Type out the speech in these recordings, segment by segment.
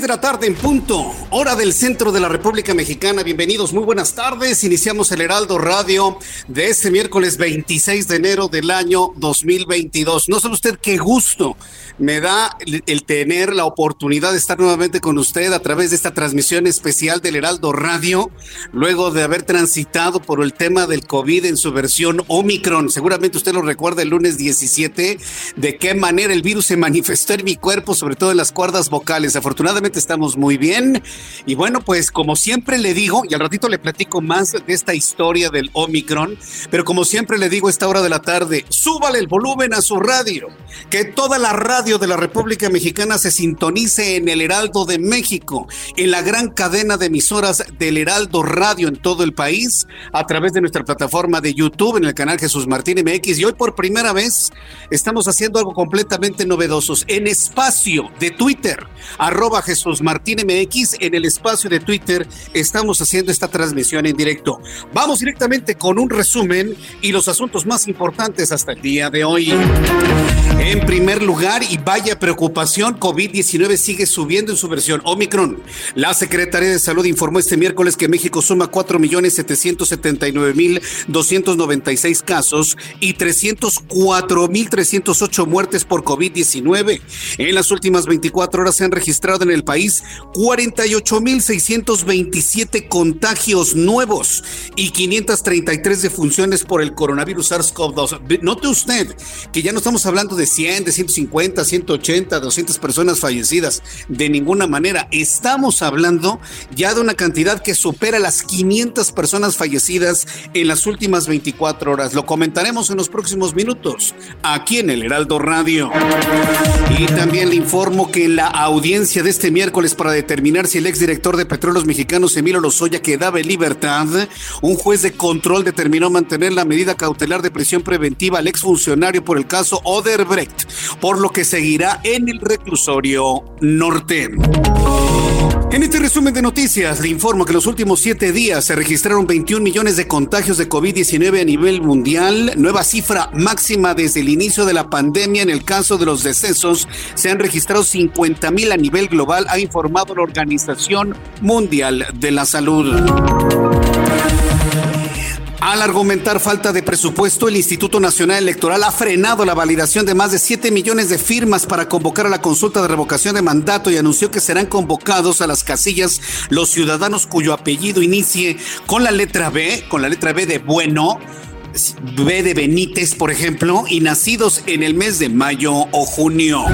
Las seis de la tarde en punto, hora del centro de la República Mexicana. Bienvenidos, muy buenas tardes. Iniciamos el Heraldo Radio de este miércoles 26 de enero del año 2022. No sabe usted qué gusto me da el, el tener la oportunidad de estar nuevamente con usted a través de esta transmisión especial del Heraldo Radio, luego de haber transitado por el tema del COVID en su versión Omicron. Seguramente usted lo recuerda el lunes 17, de qué manera el virus se manifestó en mi cuerpo, sobre todo en las cuerdas vocales. Afortunadamente estamos muy bien. Y bueno, pues como siempre le digo, y al ratito le platico más de esta historia del Omicron, pero como siempre le digo a esta hora de la tarde, súbale el volumen a su radio, que toda la radio de la República Mexicana se sintonice en el Heraldo de México, en la gran cadena de emisoras del Heraldo Radio en todo el país, a través de nuestra plataforma de YouTube, en el canal Jesús Martín MX. Y hoy por primera vez estamos haciendo algo completamente novedosos en espacio de Twitter, arroba Jesús Martín MX en el espacio de Twitter estamos haciendo esta transmisión en directo. Vamos directamente con un resumen y los asuntos más importantes hasta el día de hoy. En primer lugar, y vaya preocupación, COVID-19 sigue subiendo en su versión Omicron. La Secretaría de Salud informó este miércoles que México suma 4.779.296 casos y 304.308 muertes por COVID-19. En las últimas 24 horas se han registrado en el país 48.627 contagios nuevos y 533 defunciones por el coronavirus SARS-CoV-2. Note usted que ya no estamos hablando de 100, de 150, 180, 200 personas fallecidas. De ninguna manera. Estamos hablando ya de una cantidad que supera las 500 personas fallecidas en las últimas 24 horas. Lo comentaremos en los próximos minutos aquí en el Heraldo Radio. Y también le informo que en la audiencia de este miércoles para determinar si el exdirector de Petróleos Mexicanos, Emilio Lozoya, quedaba en libertad, un juez de control determinó mantener la medida cautelar de prisión preventiva al exfuncionario por el caso Oderbrecht, por lo que seguirá en el reclusorio norte. En este resumen de noticias, le informo que los últimos siete días se registraron 21 millones de contagios de COVID-19 a nivel mundial, nueva cifra máxima desde el inicio de la pandemia. En el caso de los decesos, se han registrado 50 mil a nivel global, ha informado la Organización Mundial de la Salud. Al argumentar falta de presupuesto, el Instituto Nacional Electoral ha frenado la validación de más de 7 millones de firmas para convocar a la consulta de revocación de mandato y anunció que serán convocados a las casillas los ciudadanos cuyo apellido inicie con la letra B, con la letra B de bueno, B de Benítez, por ejemplo, y nacidos en el mes de mayo o junio.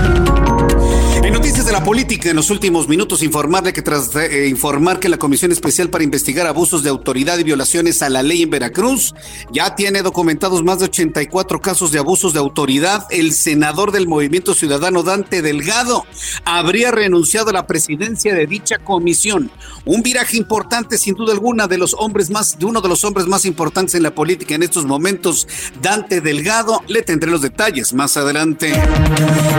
En noticias de la política, en los últimos minutos, informarle que tras eh, informar que la Comisión Especial para Investigar Abusos de Autoridad y Violaciones a la Ley en Veracruz ya tiene documentados más de 84 casos de abusos de autoridad, el senador del Movimiento Ciudadano Dante Delgado habría renunciado a la presidencia de dicha comisión. Un viraje importante, sin duda alguna, de los hombres más, de uno de los hombres más importantes en la política en estos momentos, Dante Delgado. Le tendré los detalles más adelante.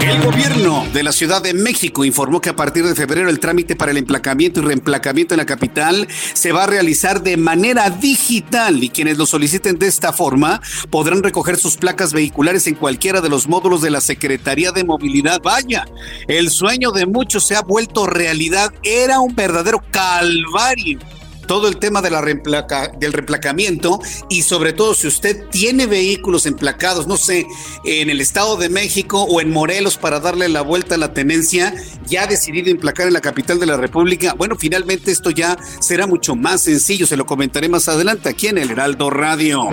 El gobierno de la Ciudad de México informó que a partir de febrero el trámite para el emplacamiento y reemplacamiento en la capital se va a realizar de manera digital y quienes lo soliciten de esta forma podrán recoger sus placas vehiculares en cualquiera de los módulos de la Secretaría de Movilidad. Vaya, el sueño de muchos se ha vuelto realidad. Era un verdadero calvario todo el tema de la del reemplacamiento y sobre todo si usted tiene vehículos emplacados, no sé, en el Estado de México o en Morelos para darle la vuelta a la tenencia, ya ha decidido emplacar en la capital de la República. Bueno, finalmente esto ya será mucho más sencillo, se lo comentaré más adelante aquí en el Heraldo Radio.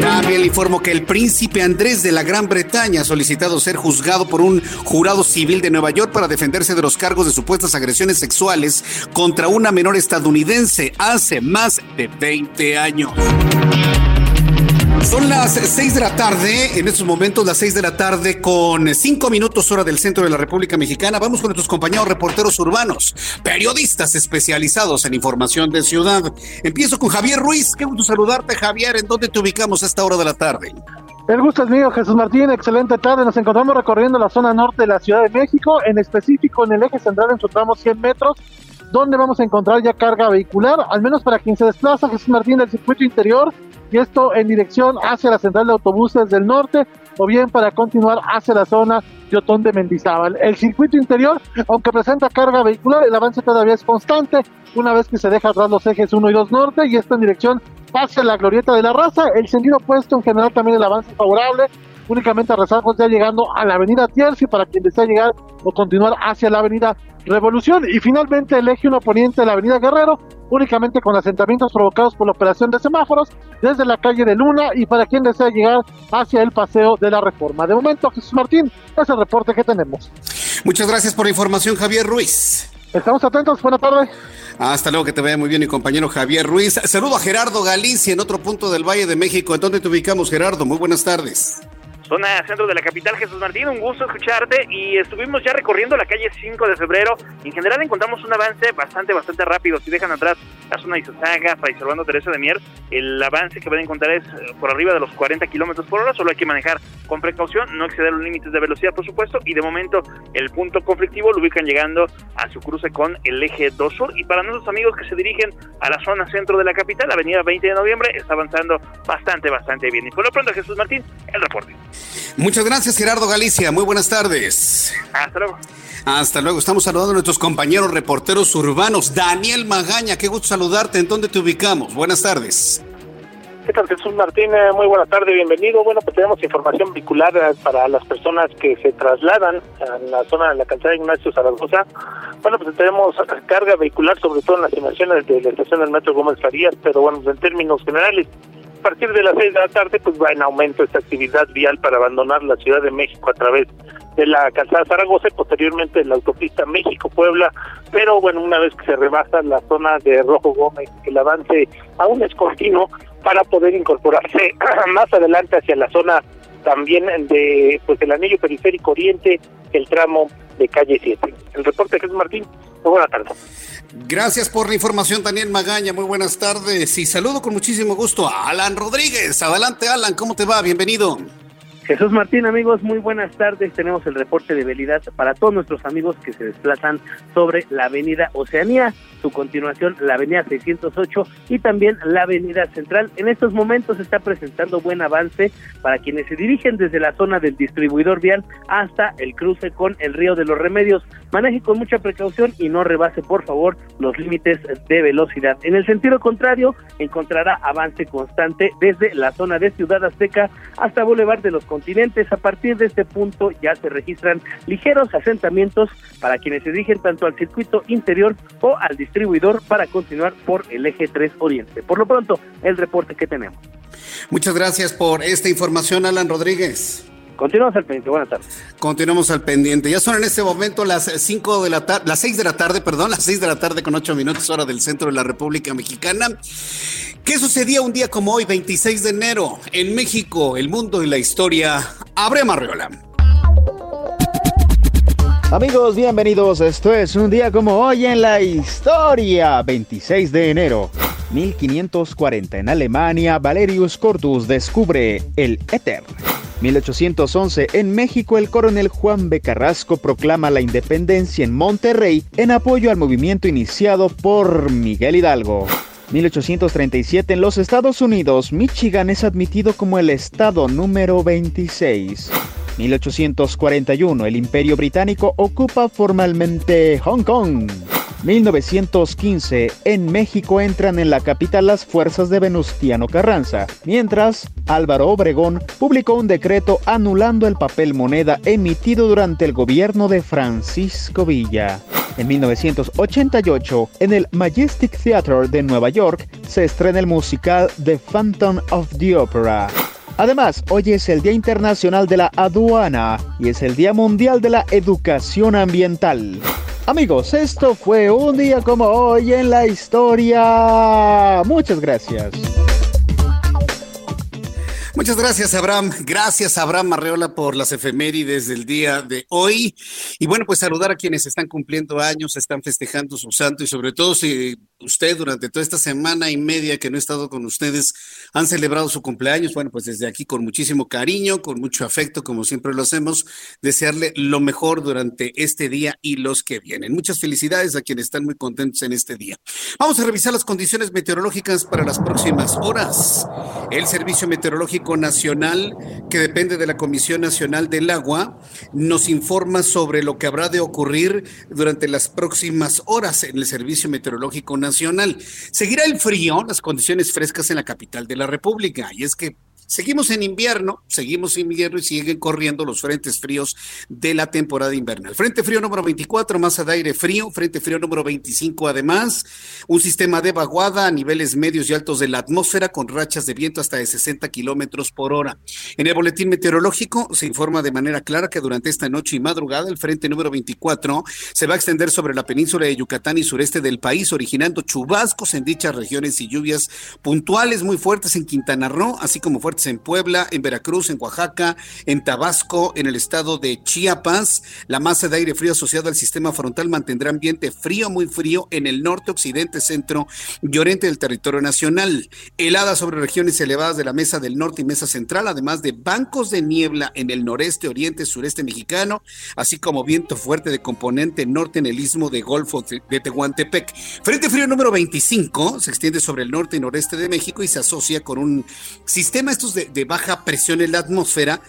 También le informo que el príncipe Andrés de la Gran Bretaña ha solicitado ser juzgado por un jurado civil de Nueva York para defenderse de los cargos de supuestas agresiones sexuales contra una menor estadounidense hace más de 20 años. Son las 6 de la tarde, en estos momentos las 6 de la tarde con 5 minutos hora del centro de la República Mexicana. Vamos con nuestros compañeros reporteros urbanos, periodistas especializados en información de ciudad. Empiezo con Javier Ruiz. Qué gusto saludarte, Javier. ¿En dónde te ubicamos a esta hora de la tarde? El gusto es mío, Jesús Martín. Excelente tarde. Nos encontramos recorriendo la zona norte de la Ciudad de México, en específico en el eje central en su tramo 100 metros donde vamos a encontrar ya carga vehicular, al menos para quien se desplaza, Jesús Martín, del circuito interior, y esto en dirección hacia la central de autobuses del norte, o bien para continuar hacia la zona de Otón de Mendizábal. El circuito interior, aunque presenta carga vehicular, el avance todavía es constante, una vez que se deja atrás los ejes 1 y 2 norte, y esto en dirección hacia la glorieta de la raza, el sentido opuesto en general también el avance favorable, únicamente a rezagos ya llegando a la avenida Tierci para quien desea llegar o continuar hacia la avenida Revolución y finalmente el eje 1 poniente de la avenida Guerrero, únicamente con asentamientos provocados por la operación de semáforos desde la calle de Luna y para quien desea llegar hacia el paseo de la Reforma. De momento, Jesús Martín, es el reporte que tenemos. Muchas gracias por la información, Javier Ruiz. Estamos atentos, buena tarde. Hasta luego, que te vaya muy bien, mi compañero Javier Ruiz. Saludo a Gerardo Galicia en otro punto del Valle de México. ¿En dónde te ubicamos, Gerardo? Muy buenas tardes zona centro de la capital, Jesús Martín. Un gusto escucharte y estuvimos ya recorriendo la calle 5 de febrero. En general encontramos un avance bastante, bastante rápido. Si dejan atrás la zona de Servando Teresa de Mier, el avance que van a encontrar es eh, por arriba de los 40 kilómetros por hora. Solo hay que manejar con precaución, no exceder los límites de velocidad, por supuesto. Y de momento, el punto conflictivo lo ubican llegando a su cruce con el eje 2 Sur. Y para nuestros amigos que se dirigen a la zona centro de la capital, avenida 20 de noviembre, está avanzando bastante, bastante bien. Y por lo pronto, Jesús Martín, el reporte. Muchas gracias, Gerardo Galicia. Muy buenas tardes. Hasta luego. Hasta luego. Estamos saludando a nuestros compañeros reporteros urbanos. Daniel Magaña, qué gusto saludarte. ¿En dónde te ubicamos? Buenas tardes. ¿Qué tal, Jesús Martín? Muy buena tarde, bienvenido. Bueno, pues tenemos información vehicular para las personas que se trasladan a la zona de la calzada Ignacio Zaragoza. Bueno, pues tenemos carga vehicular, sobre todo en las inversiones de la estación del Metro Gómez Farías, pero bueno, en términos generales, a partir de las seis de la tarde pues va en aumento esta actividad vial para abandonar la Ciudad de México a través de la calzada Zaragoza y posteriormente la autopista México-Puebla, pero bueno, una vez que se rebasa la zona de Rojo Gómez, el avance aún es continuo para poder incorporarse más adelante hacia la zona también de pues el anillo periférico oriente, el tramo de calle 7. El reporte Jesús Martín, buena tarde. Gracias por la información, Daniel Magaña. Muy buenas tardes y saludo con muchísimo gusto a Alan Rodríguez. Adelante, Alan, ¿cómo te va? Bienvenido. Jesús Martín, amigos, muy buenas tardes. Tenemos el reporte de velidad para todos nuestros amigos que se desplazan sobre la avenida Oceanía, su continuación la avenida 608 y también la avenida Central. En estos momentos está presentando buen avance para quienes se dirigen desde la zona del distribuidor vial hasta el cruce con el río de los Remedios. Maneje con mucha precaución y no rebase, por favor, los límites de velocidad. En el sentido contrario, encontrará avance constante desde la zona de Ciudad Azteca hasta Boulevard de los A partir de este punto ya se registran ligeros asentamientos para quienes se dirigen tanto al circuito interior o al distribuidor para continuar por el eje 3 Oriente. Por lo pronto, el reporte que tenemos. Muchas gracias por esta información, Alan Rodríguez. Continuamos al pendiente, buenas tardes. Continuamos al pendiente. Ya son en este momento las 5 de la tarde, las 6 de la tarde, perdón, las 6 de la tarde con 8 minutos hora del centro de la República Mexicana. ¿Qué sucedía un día como hoy, 26 de enero, en México, el mundo y la historia? Abre Marriola. Amigos, bienvenidos. Esto es un día como hoy en la historia. 26 de enero. 1540 en Alemania, Valerius Cortus descubre el éter. 1811, en México el coronel Juan B. Carrasco proclama la independencia en Monterrey en apoyo al movimiento iniciado por Miguel Hidalgo. 1837 en los Estados Unidos, Michigan es admitido como el estado número 26. 1841, el Imperio Británico ocupa formalmente Hong Kong. 1915, en México entran en la capital las fuerzas de Venustiano Carranza, mientras Álvaro Obregón publicó un decreto anulando el papel moneda emitido durante el gobierno de Francisco Villa. En 1988, en el Majestic Theatre de Nueva York, se estrena el musical The Phantom of the Opera. Además, hoy es el Día Internacional de la Aduana y es el Día Mundial de la Educación Ambiental. Amigos, esto fue un día como hoy en la historia. Muchas gracias. Muchas gracias, Abraham. Gracias, Abraham Arreola, por las efemérides del día de hoy. Y bueno, pues saludar a quienes están cumpliendo años, están festejando su santo y sobre todo si usted durante toda esta semana y media que no he estado con ustedes han celebrado su cumpleaños. Bueno, pues desde aquí con muchísimo cariño, con mucho afecto, como siempre lo hacemos, desearle lo mejor durante este día y los que vienen. Muchas felicidades a quienes están muy contentos en este día. Vamos a revisar las condiciones meteorológicas para las próximas horas. El Servicio Meteorológico Nacional, que depende de la Comisión Nacional del Agua, nos informa sobre lo que habrá de ocurrir durante las próximas horas en el Servicio Meteorológico Nacional. Seguirá el frío, las condiciones frescas en la capital de la República, y es que Seguimos en invierno, seguimos en invierno y siguen corriendo los frentes fríos de la temporada invernal. Frente frío número 24, masa de aire frío. Frente frío número 25, además, un sistema de vaguada a niveles medios y altos de la atmósfera con rachas de viento hasta de 60 kilómetros por hora. En el boletín meteorológico se informa de manera clara que durante esta noche y madrugada el frente número 24 se va a extender sobre la península de Yucatán y sureste del país, originando chubascos en dichas regiones y lluvias puntuales muy fuertes en Quintana Roo, así como fuertes en Puebla, en Veracruz, en Oaxaca, en Tabasco, en el estado de Chiapas. La masa de aire frío asociada al sistema frontal mantendrá ambiente frío, muy frío en el norte, occidente, centro y oriente del territorio nacional. Heladas sobre regiones elevadas de la mesa del norte y mesa central, además de bancos de niebla en el noreste, oriente, sureste mexicano, así como viento fuerte de componente norte en el istmo de Golfo de Tehuantepec. Frente frío número 25 se extiende sobre el norte y noreste de México y se asocia con un sistema, estos de, baja presión en la atmósfera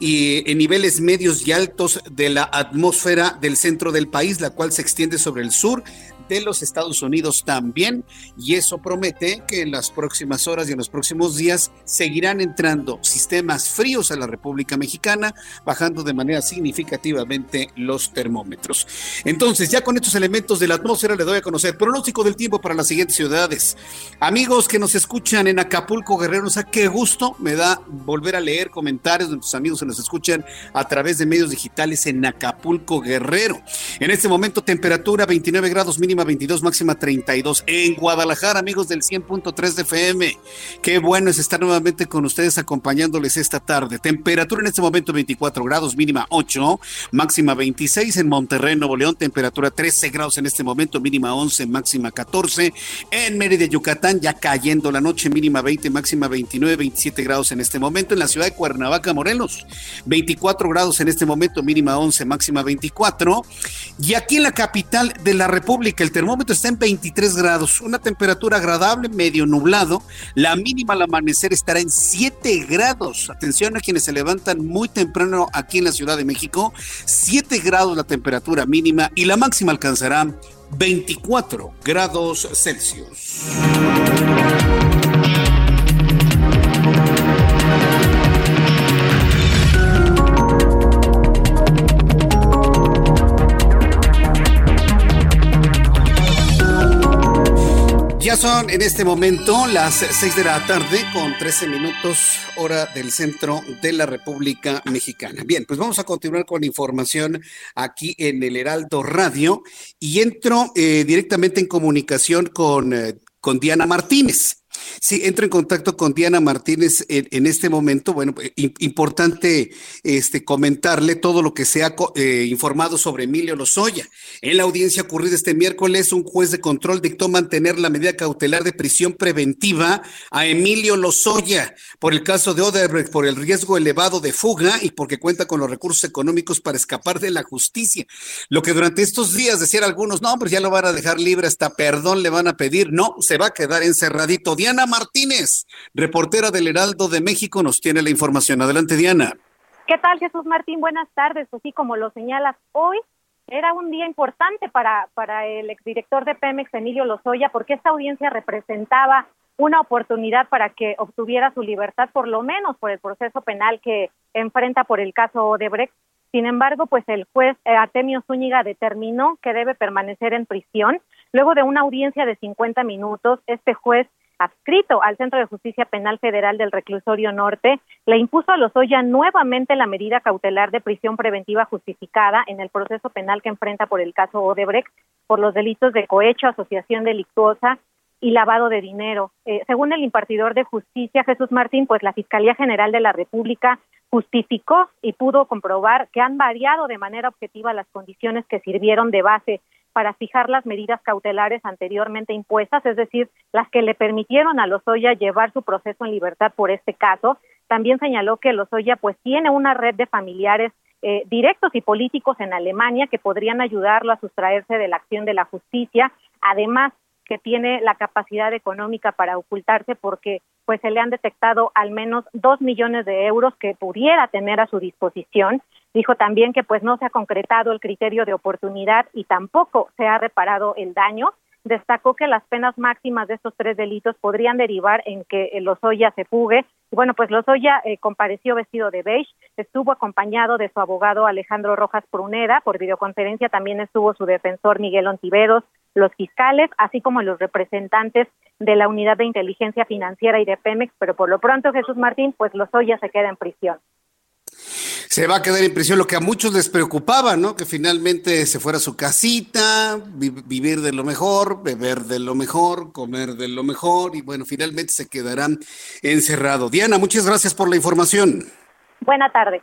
y en niveles medios y altos de la atmósfera del centro del país, la cual se extiende sobre el sur de los Estados Unidos también y eso promete que en las próximas horas y en los próximos días seguirán entrando sistemas fríos a la República Mexicana, bajando de manera significativamente los termómetros. Entonces, ya con estos elementos de la atmósfera le doy a conocer pronóstico del tiempo para las siguientes ciudades. Amigos que nos escuchan en Acapulco, Guerrero, o sea, qué gusto me da volver a leer comentarios de nuestros amigos que nos escuchan a través de medios digitales en Acapulco, Guerrero. En este momento, temperatura 29 grados mínimo 22, máxima 32. En Guadalajara, amigos del 100.3 de FM. Qué bueno es estar nuevamente con ustedes acompañándoles esta tarde. Temperatura en este momento 24 grados, mínima 8, máxima 26. En Monterrey, Nuevo León, temperatura 13 grados en este momento, mínima 11, máxima 14. En Mérida, Yucatán, ya cayendo la noche, mínima 20, máxima 29, 27 grados en este momento. En la ciudad de Cuernavaca, Morelos, 24 grados en este momento, mínima 11, máxima 24. Y aquí en la capital de la República, el termómetro está en 23 grados, una temperatura agradable, medio nublado. La mínima al amanecer estará en 7 grados. Atención a quienes se levantan muy temprano aquí en la Ciudad de México. 7 grados la temperatura mínima y la máxima alcanzará 24 grados Celsius. Son en este momento las 6 de la tarde con 13 minutos hora del centro de la República Mexicana. Bien, pues vamos a continuar con información aquí en el Heraldo Radio y entro eh, directamente en comunicación con, eh, con Diana Martínez. Sí, entro en contacto con Diana Martínez en, este momento. Bueno, eh, importante este, comentarle todo lo que se ha eh, informado sobre Emilio Lozoya. En la audiencia ocurrida este miércoles, un juez de control dictó mantener la medida cautelar de prisión preventiva a Emilio Lozoya por el caso de Odebrecht, por el riesgo elevado de fuga y porque cuenta con los recursos económicos para escapar de la justicia. Lo que durante estos días decían algunos, no, pues ya lo van a dejar libre, hasta perdón le van a pedir. No, se va a quedar encerradito. Diana Martínez, reportera del Heraldo de México, nos tiene la información. Adelante, Diana. ¿Qué tal, Jesús Martín? Buenas tardes. Así como lo señalas, hoy era un día importante para, para el exdirector de Pemex, Emilio Lozoya, porque esta audiencia representaba una oportunidad para que obtuviera su libertad, por lo menos por el proceso penal que enfrenta por el caso Odebrecht. Sin embargo, pues el juez eh, Artemio Zúñiga determinó que debe permanecer en prisión. Luego de una audiencia de 50 minutos, este juez adscrito al Centro de Justicia Penal Federal del Reclusorio Norte, le impuso a Lozoya nuevamente la medida cautelar de prisión preventiva justificada en el proceso penal que enfrenta por el caso Odebrecht por los delitos de cohecho, asociación delictuosa y lavado de dinero. Eh, según el impartidor de justicia, Jesús Martín, pues la Fiscalía General de la República justificó y pudo comprobar que han variado de manera objetiva las condiciones que sirvieron de base para fijar las medidas cautelares anteriormente impuestas, es decir, las que le permitieron a Lozoya llevar su proceso en libertad por este caso. También señaló que Lozoya pues tiene una red de familiares eh, directos y políticos en Alemania que podrían ayudarlo a sustraerse de la acción de la justicia. Además, que tiene la capacidad económica para ocultarse porque pues se le han detectado al menos dos millones de euros que pudiera tener a su disposición. Dijo también que pues no se ha concretado el criterio de oportunidad y tampoco se ha reparado el daño destacó que las penas máximas de estos tres delitos podrían derivar en que Lozoya se fugue. Y bueno, pues Lozoya eh, compareció vestido de beige, estuvo acompañado de su abogado Alejandro Rojas Pruneda, por videoconferencia también estuvo su defensor Miguel Ontiveros, los fiscales, así como los representantes de la Unidad de Inteligencia Financiera y de Pemex, pero por lo pronto Jesús Martín, pues Lozoya se queda en prisión se va a quedar en prisión, lo que a muchos les preocupaba, ¿no? Que finalmente se fuera a su casita, vivir de lo mejor, beber de lo mejor, comer de lo mejor y bueno, finalmente se quedarán encerrado. Diana, muchas gracias por la información. Buena tarde.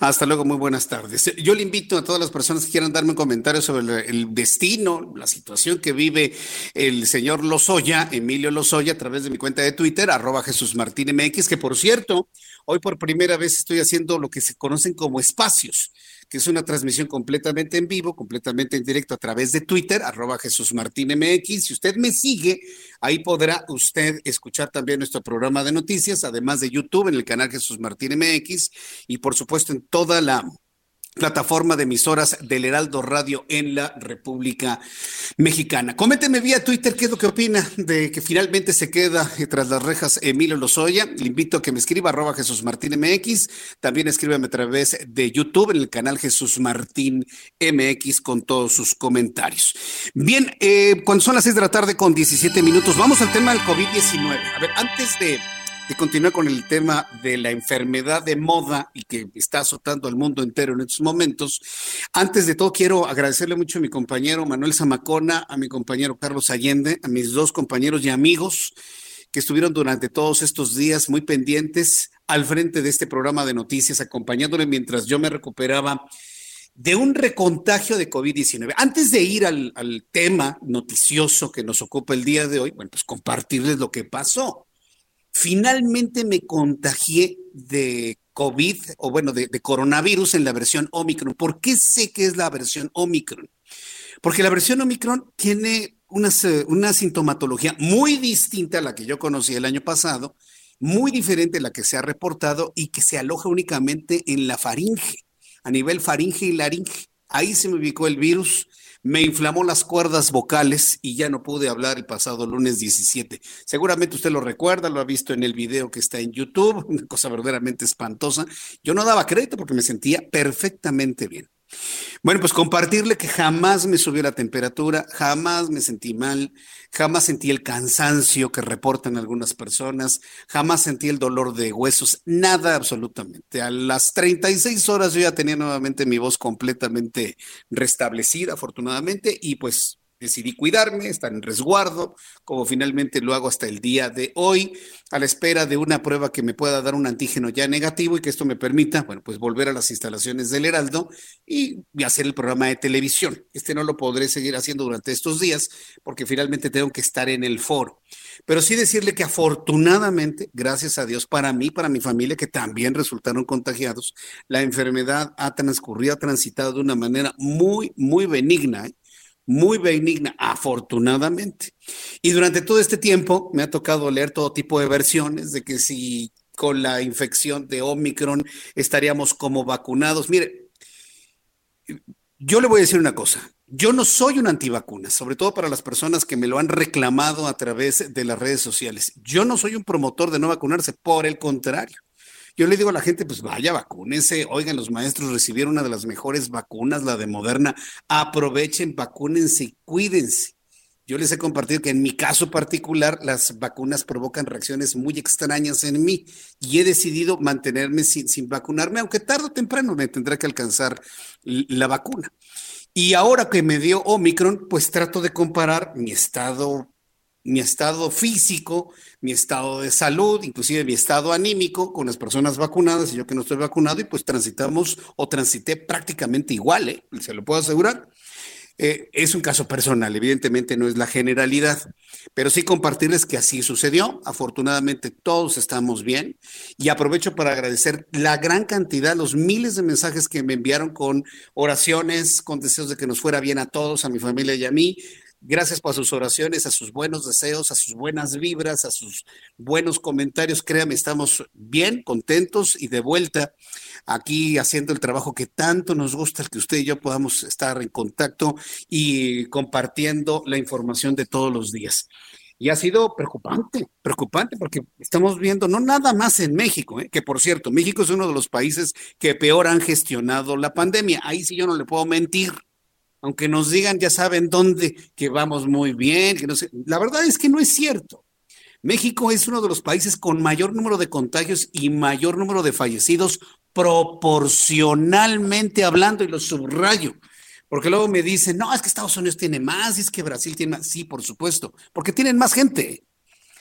Hasta luego, muy buenas tardes. Yo le invito a todas las personas que quieran darme un comentario sobre el, destino, la situación que vive el señor Lozoya, Emilio Lozoya, a través de mi cuenta de Twitter, arroba Jesús Martín MX, que por cierto, hoy por primera vez estoy haciendo lo que se conocen como espacios que es una transmisión completamente en vivo, completamente en directo a través de Twitter, arroba Jesús Martín MX. Si usted me sigue, ahí podrá usted escuchar también nuestro programa de noticias, además de YouTube en el canal Jesús Martín MX y por supuesto en toda la plataforma de emisoras del Heraldo Radio en la República Mexicana. Coménteme vía Twitter qué es lo que opina de que finalmente se queda tras las rejas Emilio Lozoya. Le invito a que me escriba arroba Jesús Martín MX. También escríbame a través de YouTube en el canal Jesús Martín MX con todos sus comentarios. Bien, eh, cuando son las seis de la tarde con 17 minutos, vamos al tema del COVID-19. A ver, antes de de continuar con el tema de la enfermedad de moda y que está azotando al mundo entero en estos momentos. Antes de todo, quiero agradecerle mucho a mi compañero Manuel Zamacona, a mi compañero Carlos Allende, a mis dos compañeros y amigos que estuvieron durante todos estos días muy pendientes al frente de este programa de noticias, acompañándole mientras yo me recuperaba de un recontagio de COVID-19. Antes de ir al, tema noticioso que nos ocupa el día de hoy, bueno, pues compartirles lo que pasó finalmente me contagié de COVID o bueno, de, coronavirus en la versión Omicron. ¿Por qué sé que es la versión Omicron? Porque la versión Omicron tiene una, una sintomatología muy distinta a la que yo conocí el año pasado, muy diferente a la que se ha reportado y que se aloja únicamente en la faringe, a nivel faringe y laringe. Ahí se me ubicó el virus me inflamó las cuerdas vocales y ya no pude hablar el pasado lunes 17. Seguramente usted lo recuerda, lo ha visto en el video que está en YouTube, una cosa verdaderamente espantosa. Yo no daba crédito porque me sentía perfectamente bien. Bueno, pues compartirle que jamás me subió la temperatura, jamás me sentí mal, jamás sentí el cansancio que reportan algunas personas, jamás sentí el dolor de huesos, nada absolutamente. A las 36 horas yo ya tenía nuevamente mi voz completamente restablecida, afortunadamente, y pues decidí cuidarme, estar en resguardo, como finalmente lo hago hasta el día de hoy, a la espera de una prueba que me pueda dar un antígeno ya negativo y que esto me permita, bueno, pues volver a las instalaciones del Heraldo y, hacer el programa de televisión. Este no lo podré seguir haciendo durante estos días porque finalmente tengo que estar en el foro. Pero sí decirle que afortunadamente, gracias a Dios, para mí, para mi familia, que también resultaron contagiados, la enfermedad ha transcurrido, ha transitado de una manera muy, muy benigna. ¿eh? Muy benigna, afortunadamente. Y durante todo este tiempo me ha tocado leer todo tipo de versiones de que si con la infección de Omicron estaríamos como vacunados. Mire, yo le voy a decir una cosa. Yo no soy un antivacuna, sobre todo para las personas que me lo han reclamado a través de las redes sociales. Yo no soy un promotor de no vacunarse, por el contrario. Yo le digo a la gente, pues vaya, vacúnense. Oigan, los maestros recibieron una de las mejores vacunas, la de Moderna. Aprovechen, vacúnense y cuídense. Yo les he compartido que en mi caso particular las vacunas provocan reacciones muy extrañas en mí y he decidido mantenerme sin, sin vacunarme, aunque tarde o temprano me tendrá que alcanzar la vacuna. Y ahora que me dio Omicron, pues trato de comparar mi estado mi estado físico, mi estado de salud, inclusive mi estado anímico con las personas vacunadas y yo que no estoy vacunado y pues transitamos o transité prácticamente igual, ¿eh? se lo puedo asegurar. Eh, es un caso personal, evidentemente no es la generalidad, pero sí compartirles que así sucedió. Afortunadamente todos estamos bien y aprovecho para agradecer la gran cantidad, los miles de mensajes que me enviaron con oraciones, con deseos de que nos fuera bien a todos, a mi familia y a mí. Gracias por sus oraciones, a sus buenos deseos, a sus buenas vibras, a sus buenos comentarios. Créame, estamos bien, contentos y de vuelta aquí haciendo el trabajo que tanto nos gusta, que usted y yo podamos estar en contacto y compartiendo la información de todos los días. Y ha sido preocupante, preocupante porque estamos viendo, no nada más en México, ¿eh? que por cierto, México es uno de los países que peor han gestionado la pandemia. Ahí sí yo no le puedo mentir aunque nos digan, ya saben dónde, que vamos muy bien, que no sé. La verdad es que no es cierto. México es uno de los países con mayor número de contagios y mayor número de fallecidos proporcionalmente hablando, y lo subrayo, porque luego me dicen, no, es que Estados Unidos tiene más, y es que Brasil tiene más. Sí, por supuesto, porque tienen más gente.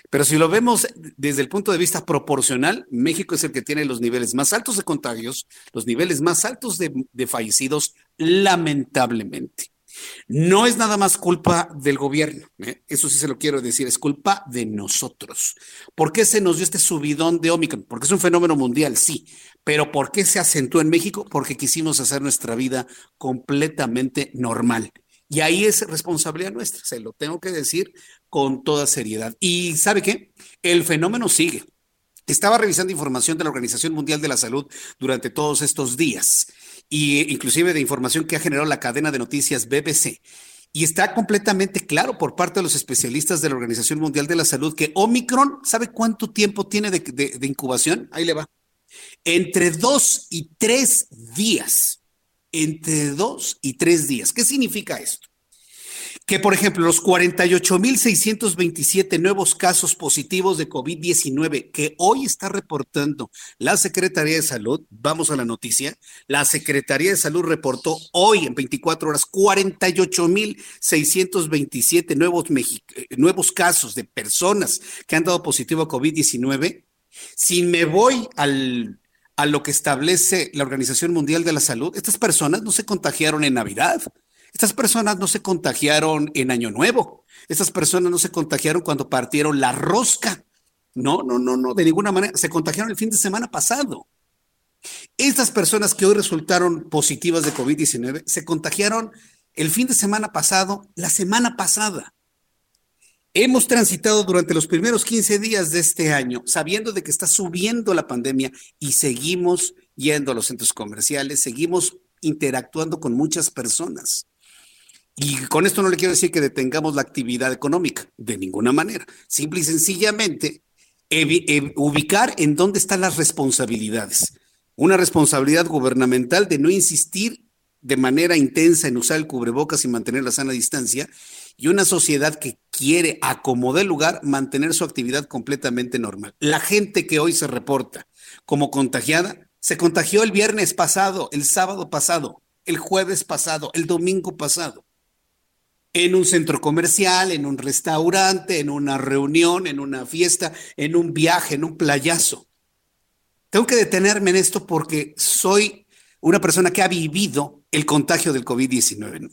Pero si lo vemos desde el punto de vista proporcional, México es el que tiene los niveles más altos de contagios, los niveles más altos de, fallecidos, lamentablemente. No es nada más culpa del gobierno, ¿eh? eso sí se lo quiero decir, es culpa de nosotros. ¿Por qué se nos dio este subidón de Omicron? Porque es un fenómeno mundial, sí, pero ¿por qué se acentuó en México? Porque quisimos hacer nuestra vida completamente normal. Y ahí es responsabilidad nuestra, se lo tengo que decir con toda seriedad. Y ¿sabe qué? El fenómeno sigue. Estaba revisando información de la Organización Mundial de la Salud durante todos estos días, y inclusive de información que ha generado la cadena de noticias BBC. Y está completamente claro por parte de los especialistas de la Organización Mundial de la Salud que Omicron, ¿sabe cuánto tiempo tiene de, de incubación? Ahí le va. Entre dos y tres días. Entre dos y tres días. ¿Qué significa esto? que, por ejemplo, los 48.627 nuevos casos positivos de COVID-19 que hoy está reportando la Secretaría de Salud, vamos a la noticia, la Secretaría de Salud reportó hoy en 24 horas 48.627 nuevos, eh, nuevos casos de personas que han dado positivo a COVID-19. Si me voy al, a lo que establece la Organización Mundial de la Salud, estas personas no se contagiaron en Navidad, estas personas no se contagiaron en Año Nuevo. Estas personas no se contagiaron cuando partieron la rosca. No, no, no, no, de ninguna manera. Se contagiaron el fin de semana pasado. Estas personas que hoy resultaron positivas de COVID-19 se contagiaron el fin de semana pasado, la semana pasada. Hemos transitado durante los primeros 15 días de este año sabiendo de que está subiendo la pandemia y seguimos yendo a los centros comerciales, seguimos interactuando con muchas personas. Y con esto no le quiero decir que detengamos la actividad económica, de ninguna manera. Simple y sencillamente ubicar en dónde están las responsabilidades. Una responsabilidad gubernamental de no insistir de manera intensa en usar el cubrebocas y mantener la sana distancia, y una sociedad que quiere, acomodar el lugar, mantener su actividad completamente normal. La gente que hoy se reporta como contagiada, se contagió el viernes pasado, el sábado pasado, el jueves pasado, el domingo pasado en un centro comercial, en un restaurante, en una reunión, en una fiesta, en un viaje, en un playazo. Tengo que detenerme en esto porque soy una persona que ha vivido el contagio del COVID-19.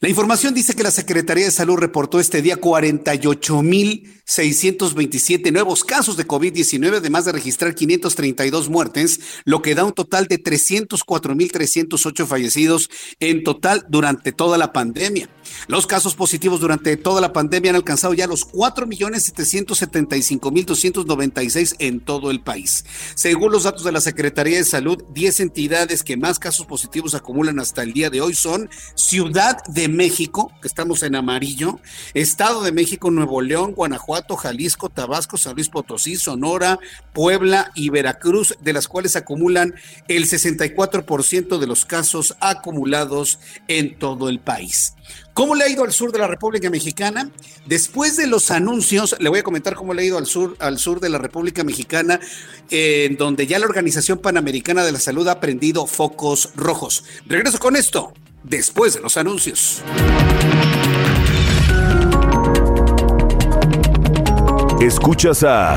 La información dice que la Secretaría de Salud reportó este día 48.627 nuevos casos de COVID-19, además de registrar 532 muertes, lo que da un total de 304.308 fallecidos en total durante toda la pandemia. Los casos positivos durante toda la pandemia han alcanzado ya los 4.775.296 en todo el país. Según los datos de la Secretaría de Salud, 10 entidades que más casos positivos acumulan hasta el día de hoy son Ciudad de México, que estamos en amarillo, Estado de México, Nuevo León, Guanajuato, Jalisco, Tabasco, San Luis Potosí, Sonora, Puebla y Veracruz, de las cuales acumulan el 64% de los casos acumulados en todo el país. ¿Cómo le ha ido al sur de la República Mexicana? Después de los anuncios, le voy a comentar cómo le ha ido al sur, al sur de la República Mexicana, en donde ya la Organización Panamericana de la Salud ha prendido focos rojos. Regreso con esto después de los anuncios. Escuchas a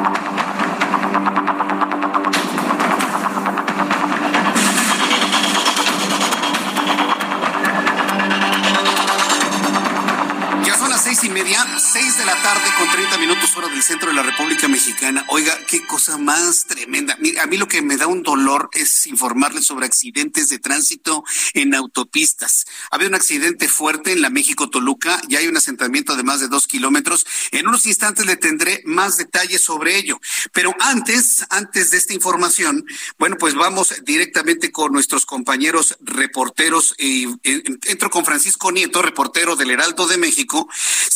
Media, seis de la tarde con 30 minutos hora del centro de la República Mexicana. Oiga, qué cosa más tremenda. a mí lo que me da un dolor es informarles sobre accidentes de tránsito en autopistas. Había un accidente fuerte en la México-Toluca, y hay un asentamiento de más de dos kilómetros. En unos instantes le tendré más detalles sobre ello. Pero antes, antes de esta información, bueno, pues vamos directamente con nuestros compañeros reporteros. y entro con Francisco Nieto, reportero del Heraldo de México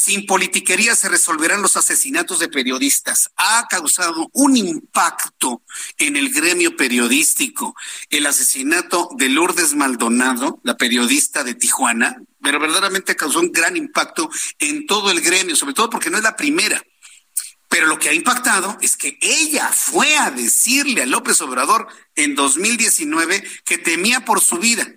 sin politiquería se resolverán los asesinatos de periodistas. Ha causado un impacto en el gremio periodístico el asesinato de Lourdes Maldonado, la periodista de Tijuana, pero verdaderamente causó un gran impacto en todo el gremio, sobre todo porque no es la primera. Pero lo que ha impactado es que ella fue a decirle a López Obrador en 2019 que temía por su vida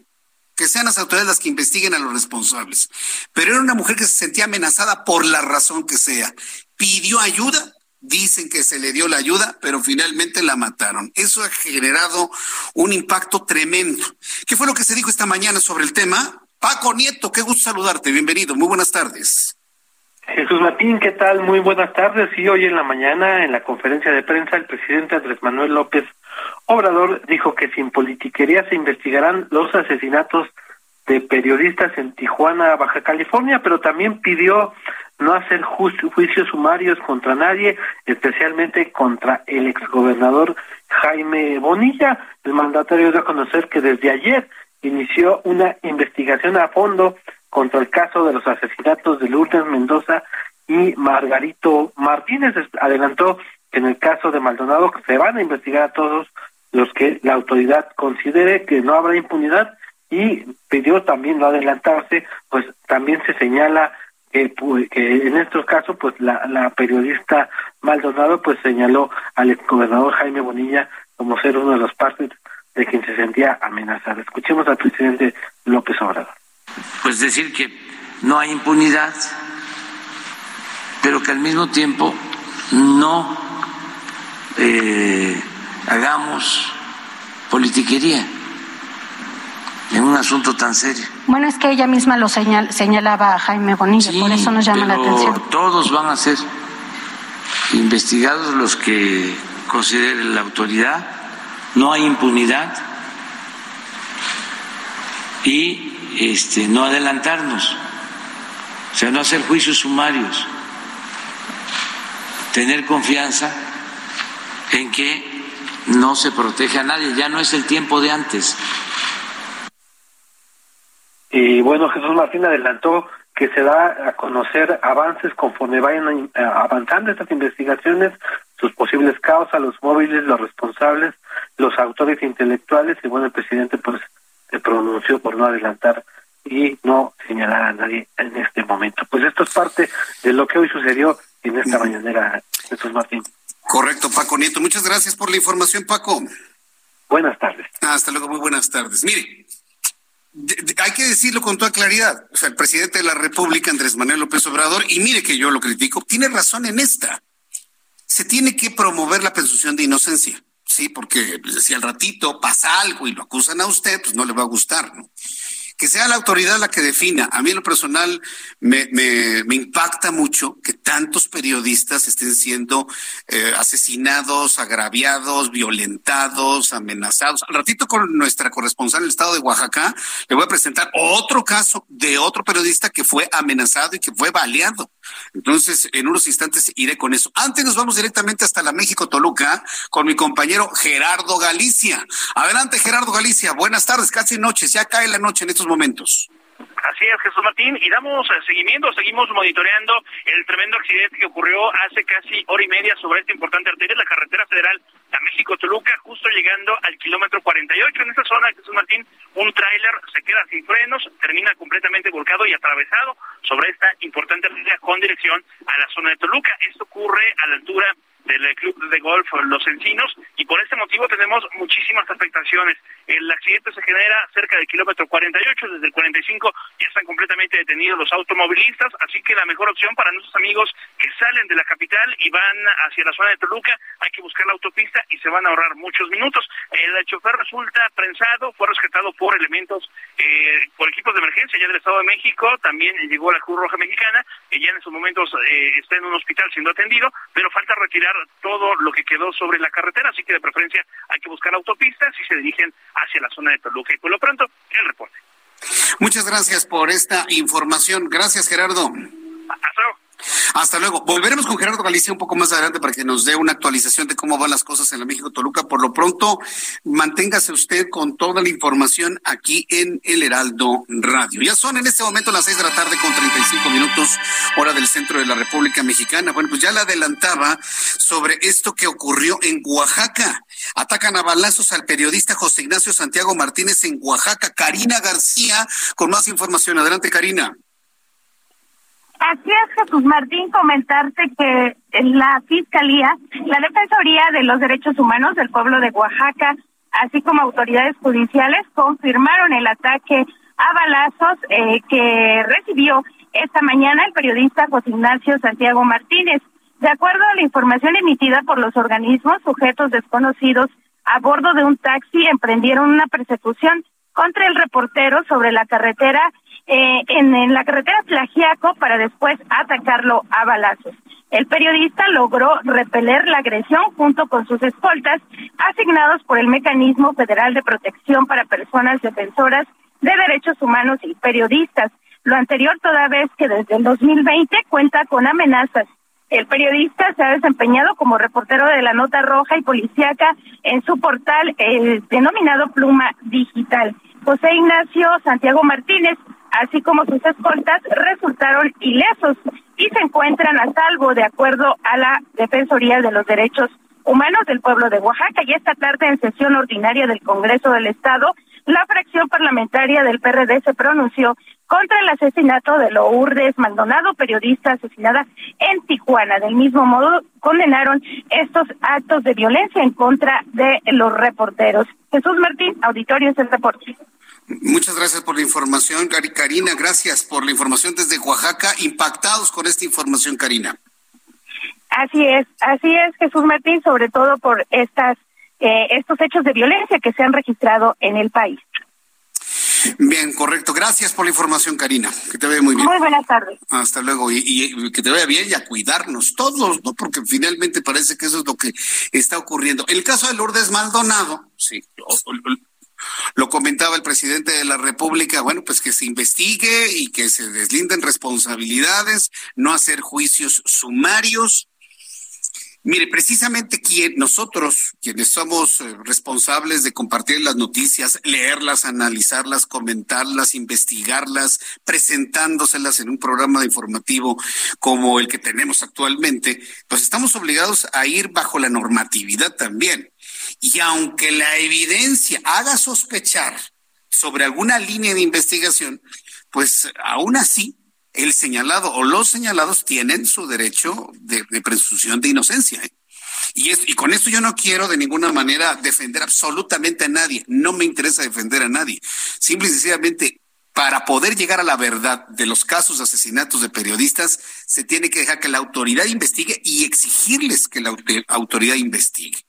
que sean las autoridades las que investiguen a los responsables. Pero era una mujer que se sentía amenazada por la razón que sea. Pidió ayuda, dicen que se le dio la ayuda, pero finalmente la mataron. Eso ha generado un impacto tremendo. ¿Qué fue lo que se dijo esta mañana sobre el tema? Paco Nieto, qué gusto saludarte, bienvenido, muy buenas tardes. Jesús Martín, ¿qué tal? Muy buenas tardes. Y hoy en la mañana, en la conferencia de prensa, el presidente Andrés Manuel López Obrador dijo que sin politiquería se investigarán los asesinatos de periodistas en Tijuana, Baja California, pero también pidió no hacer juicios sumarios contra nadie, especialmente contra el exgobernador Jaime Bonilla. El mandatario dio a conocer que desde ayer inició una investigación a fondo contra el caso de los asesinatos de Lourdes Mendoza y Margarito Martínez. Adelantó en el caso de Maldonado se van a investigar a todos los que la autoridad considere que no habrá impunidad y pidió también no adelantarse, pues también se señala que, que en estos casos pues la, periodista Maldonado pues señaló al gobernador Jaime Bonilla como ser uno de los partes de quien se sentía amenazado. Escuchemos al presidente López Obrador. Pues decir que no hay impunidad, pero que al mismo tiempo no eh, hagamos politiquería en un asunto tan serio. Bueno, es que ella misma lo señalaba a Jaime Bonilla, por eso nos llama la atención. Todos van a ser investigados los que considere la autoridad, no hay impunidad y este, no adelantarnos, o sea, no hacer juicios sumarios, tener confianza en que no se protege a nadie, ya no es el tiempo de antes. Y bueno, Jesús Martín adelantó que se da a conocer avances conforme vayan eh, avanzando estas investigaciones, sus posibles causas, los móviles, los responsables, los autores intelectuales y bueno, el presidente pues se pronunció por no adelantar y no señalar a nadie en este momento. Pues esto es parte de lo que hoy sucedió en esta mañanera, Jesús Martín. Correcto, Paco Nieto. Muchas gracias por la información, Paco. Buenas tardes. Hasta luego, muy buenas tardes. Mire, hay que decirlo con toda claridad. O sea, el presidente de la República, Andrés Manuel López Obrador, y mire que yo lo critico, tiene razón en esta. Se tiene que promover la presunción de inocencia. Sí, porque pues, si al ratito pasa algo y lo acusan a usted, pues no le va a gustar, ¿no? Que sea la autoridad la que defina. A mí en lo personal me, me, me impacta mucho que tantos periodistas estén siendo eh, asesinados, agraviados, violentados, amenazados. Al ratito con nuestra corresponsal en el estado de Oaxaca, le voy a presentar otro caso de otro periodista que fue amenazado y que fue baleado. Entonces, en unos instantes iré con eso. Antes nos vamos directamente hasta la México Toluca con mi compañero Gerardo Galicia. Adelante, Gerardo Galicia. Buenas tardes, casi noches. Ya cae la noche en estos momentos. Así es, Jesús Martín, y damos eh, seguimiento, seguimos monitoreando el tremendo accidente que ocurrió hace casi hora y media sobre esta importante arteria, la carretera federal a México-Toluca, justo llegando al kilómetro 48. En esa zona, Jesús Martín, un tráiler se queda sin frenos, termina completamente volcado y atravesado sobre esta importante arteria con dirección a la zona de Toluca. Esto ocurre a la altura del club de golf Los Encinos y por este motivo tenemos muchísimas afectaciones. El accidente se genera cerca del kilómetro 48, desde el 45 ya están completamente detenidos los automovilistas, así que la mejor opción para nuestros amigos que salen de la capital y van hacia la zona de Toluca, hay que buscar la autopista y se van a ahorrar muchos minutos. El chofer resulta prensado, fue rescatado por elementos, eh, por equipos de emergencia ya del Estado de México, también llegó la Cruz Roja Mexicana, que ya en esos momentos eh, está en un hospital siendo atendido, pero falta retirar todo lo que quedó sobre la carretera, así que de preferencia hay que buscar autopistas y se dirigen hacia la zona de Toluca. Y por lo pronto, el reporte. Muchas gracias por esta información. Gracias, Gerardo. Hasta luego. Hasta luego. Volveremos con Gerardo Galicia un poco más adelante para que nos dé una actualización de cómo van las cosas en la México Toluca. Por lo pronto, manténgase usted con toda la información aquí en El Heraldo Radio. Ya son en este momento las seis de la tarde con 35 minutos, hora del centro de la República Mexicana. Bueno, pues ya la adelantaba sobre esto que ocurrió en Oaxaca. Atacan a balazos al periodista José Ignacio Santiago Martínez en Oaxaca. Karina García, con más información. Adelante, Karina. Así es, Jesús Martín, comentarte que la Fiscalía, la Defensoría de los Derechos Humanos del pueblo de Oaxaca, así como autoridades judiciales, confirmaron el ataque a balazos eh, que recibió esta mañana el periodista José Ignacio Santiago Martínez. De acuerdo a la información emitida por los organismos, sujetos desconocidos a bordo de un taxi emprendieron una persecución contra el reportero sobre la carretera eh, en, la carretera Tlagiaco para después atacarlo a balazos. El periodista logró repeler la agresión junto con sus escoltas asignados por el Mecanismo Federal de Protección para Personas Defensoras de Derechos Humanos y Periodistas. Lo anterior toda vez que desde el 2020 cuenta con amenazas. El periodista se ha desempeñado como reportero de la Nota Roja y Policiaca en su portal el denominado Pluma Digital. José Ignacio Santiago Martínez así como sus escoltas, resultaron ilesos y se encuentran a salvo de acuerdo a la Defensoría de los Derechos Humanos del Pueblo de Oaxaca. Y esta tarde, en sesión ordinaria del Congreso del Estado, la fracción parlamentaria del PRD se pronunció contra el asesinato de Lourdes Maldonado, periodista asesinada en Tijuana. Del mismo modo, condenaron estos actos de violencia en contra de los reporteros. Jesús Martín, auditorio es el reporte. Muchas gracias por la información, Karina. Gracias por la información desde Oaxaca. Impactados con esta información, Karina. Así es, así es, Jesús Martín, sobre todo por estas eh, estos hechos de violencia que se han registrado en el país. Bien, correcto. Gracias por la información, Karina. Que te vaya muy bien. Muy buenas tardes. Hasta luego. Y, y, que te vaya bien y a cuidarnos todos, ¿no? Porque finalmente parece que eso es lo que está ocurriendo. El caso de Lourdes Maldonado, sí, lo comentaba el presidente de la República, bueno, pues que se investigue y que se deslinden responsabilidades, no hacer juicios sumarios. Mire, precisamente nosotros, quienes somos eh, responsables de compartir las noticias, leerlas, analizarlas, comentarlas, investigarlas, presentándoselas en un programa informativo como el que tenemos actualmente, pues estamos obligados a ir bajo la normatividad también. Y aunque la evidencia haga sospechar sobre alguna línea de investigación, pues aún así el señalado o los señalados tienen su derecho de, presunción de inocencia. ¿eh? Y, y con esto yo no quiero de ninguna manera defender absolutamente a nadie. No me interesa defender a nadie. Simple y sencillamente para poder llegar a la verdad de los casos de asesinatos de periodistas, se tiene que dejar que la autoridad investigue y exigirles que la autoridad investigue.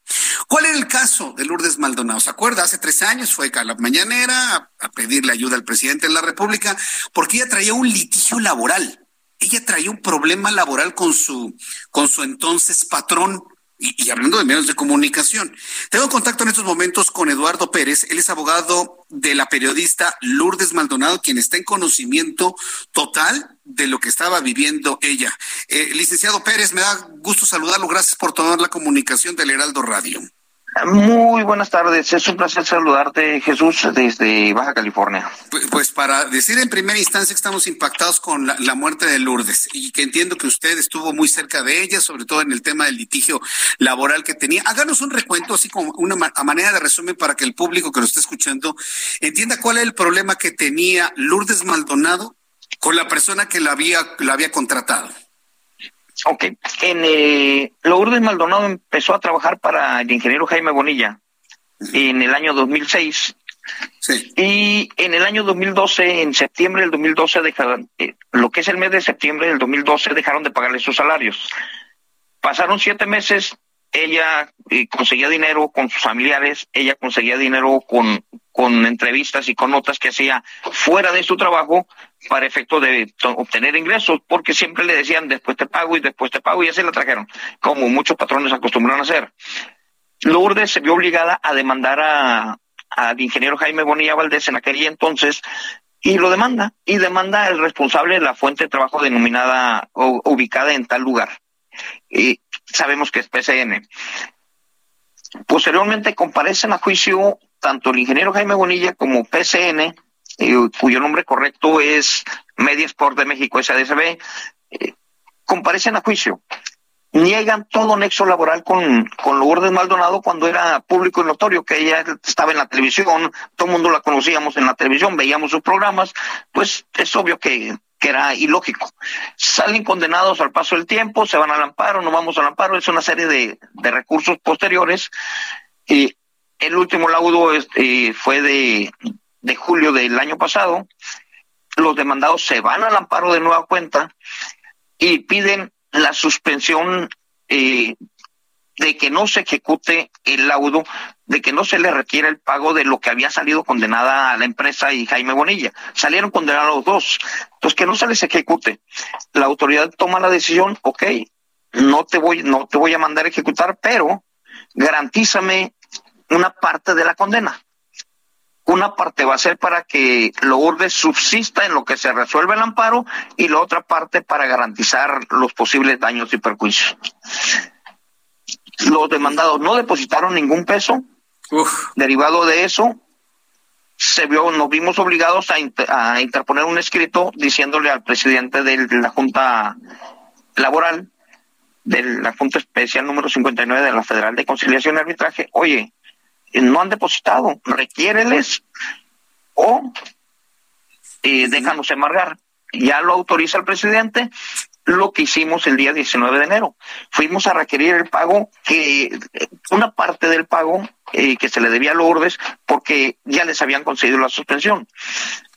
¿Cuál era el caso de Lourdes Maldonado? ¿Se acuerda? Hace tres años fue a la mañanera a, pedirle ayuda al presidente de la República porque ella traía un litigio laboral. Ella traía un problema laboral con su, con su entonces patrón y, hablando de medios de comunicación, tengo contacto en estos momentos con Eduardo Pérez. Él es abogado de la periodista Lourdes Maldonado, quien está en conocimiento total de lo que estaba viviendo ella. Eh, licenciado Pérez, me da gusto saludarlo. Gracias por tomar la comunicación del Heraldo Radio. Muy buenas tardes, es un placer saludarte Jesús desde Baja California. Pues, para decir en primera instancia que estamos impactados con la, muerte de Lourdes y que entiendo que usted estuvo muy cerca de ella, sobre todo en el tema del litigio laboral que tenía. Háganos un recuento así como una manera de resumen para que el público que lo esté escuchando entienda cuál es el problema que tenía Lourdes Maldonado con la persona que la había, la había contratado. Ok, en eh, Lourdes Maldonado empezó a trabajar para el ingeniero Jaime Bonilla en el año 2006 sí. y en el año 2012, en septiembre del 2012, dejaron, eh, lo que es el mes de septiembre del 2012, dejaron de pagarle sus salarios. Pasaron siete meses, ella eh, conseguía dinero con sus familiares, ella conseguía dinero con, con entrevistas y con notas que hacía fuera de su trabajo para efecto de obtener ingresos, porque siempre le decían después te pago y después te pago y así la trajeron, como muchos patrones acostumbraron a hacer. Lourdes se vio obligada a demandar a, al ingeniero Jaime Bonilla Valdés en aquel entonces y lo demanda, y demanda al responsable de la fuente de trabajo denominada o ubicada en tal lugar. Y sabemos que es PCN. Posteriormente comparecen a juicio tanto el ingeniero Jaime Bonilla como PCN cuyo nombre correcto es Media Sport de México, SADCB, eh, comparecen a juicio. Niegan todo nexo laboral con, con Lourdes Maldonado cuando era público y notorio, que ella estaba en la televisión, todo el mundo la conocíamos en la televisión, veíamos sus programas, pues es obvio que, que era ilógico. Salen condenados al paso del tiempo, se van al amparo, no vamos al amparo, es una serie de, de recursos posteriores. y el último laudo este, fue de, de julio del año pasado, los demandados se van al amparo de nueva cuenta y piden la suspensión eh, de que no se ejecute el laudo, de que no se le requiera el pago de lo que había salido condenada a la empresa y Jaime Bonilla. Salieron condenados los dos. Entonces, que no se les ejecute. La autoridad toma la decisión, ok, no te voy, no te voy a mandar a ejecutar, pero garantízame una parte de la condena. Una parte va a ser para que Lourdes subsista en lo que se resuelve el amparo y la otra parte para garantizar los posibles daños y perjuicios. Los demandados no depositaron ningún peso. Derivado de eso, se vio, nos vimos obligados a, interponer un escrito diciéndole al presidente de la Junta Laboral, de la Junta Especial número 59 de la Federal de Conciliación y Arbitraje, oye, no han depositado, requiéreles o eh, déjanos embargar. Ya lo autoriza el presidente, lo que hicimos el día 19 de enero. Fuimos a requerir el pago, que una parte del pago eh, que se le debía a Lourdes, porque ya les habían concedido la suspensión.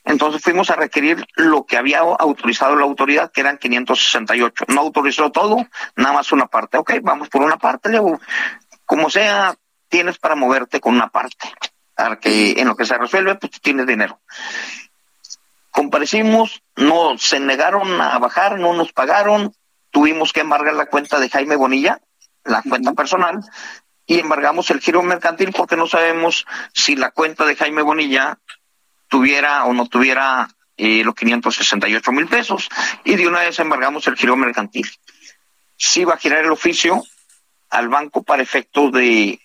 Entonces fuimos a requerir lo que había autorizado la autoridad, que eran 568. No autorizó todo, nada más una parte. Ok, vamos por una parte, como sea, tienes para moverte con una parte. Para que en lo que se resuelve, pues tienes dinero. Comparecimos, no se negaron a bajar, no nos pagaron, tuvimos que embargar la cuenta de Jaime Bonilla, la cuenta personal, y embargamos el giro mercantil porque no sabemos si la cuenta de Jaime Bonilla tuviera o no tuviera eh, los 568 mil pesos, y de una vez embargamos el giro mercantil. Si va a girar el oficio al banco para efectos de,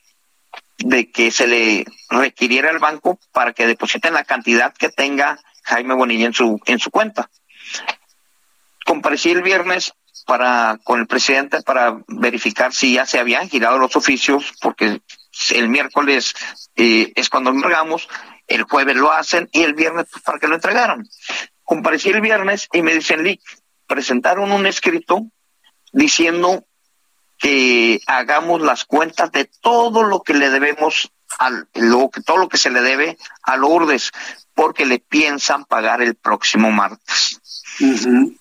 de que se le requiriera al banco para que depositen la cantidad que tenga Jaime Bonilla en su, en su cuenta. Comparecí el viernes para con el presidente para verificar si ya se habían girado los oficios, porque el miércoles eh, es cuando entregamos, el jueves lo hacen y el viernes pues, para que lo entregaran. Comparecí el viernes y me dicen, Lick, presentaron un escrito diciendo que hagamos las cuentas de todo lo que le debemos al lo, todo lo que se le debe a Lourdes porque le piensan pagar el próximo martes.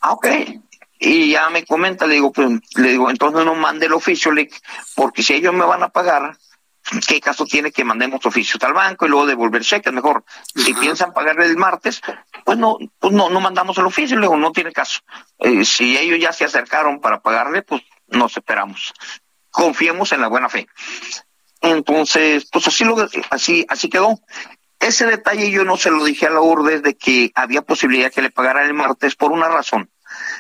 Ah, ok. Y ya me comenta, le digo, pues, le digo, entonces no mande el oficio, porque si ellos me van a pagar, ¿qué caso tiene que mandemos oficios al banco y luego devolver cheques? Mejor, si piensan pagarle el martes, pues no, pues no, no mandamos el oficio, luego no tiene caso. Eh, si ellos ya se acercaron para pagarle, pues nos esperamos. Confiemos en la buena fe. Entonces, pues así lo así así quedó. Ese detalle yo no se lo dije a la orden de que había posibilidad que le pagara el martes por una razón.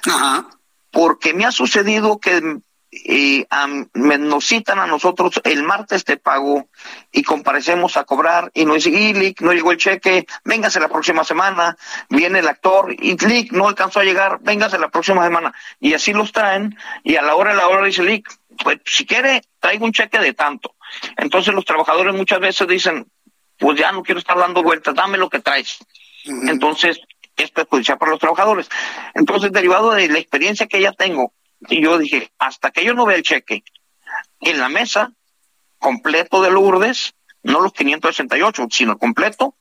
Ajá. Porque me ha sucedido que eh, nos citan a nosotros el martes te pago y comparecemos a cobrar y no dice, no llegó el cheque, véngase la próxima semana, viene el actor y Lick no alcanzó a llegar, véngase la próxima semana. Y así los traen y a la hora de la hora dice Lick, pues si quiere, traigo un cheque de tanto. Entonces los trabajadores muchas veces dicen, pues ya no quiero estar dando vueltas, dame lo que traes. Entonces, es perjudicial para los trabajadores. Entonces, derivado de la experiencia que ya tengo, yo dije, hasta que yo no vea el cheque en la mesa completo de Lourdes, no los 568, sino completo,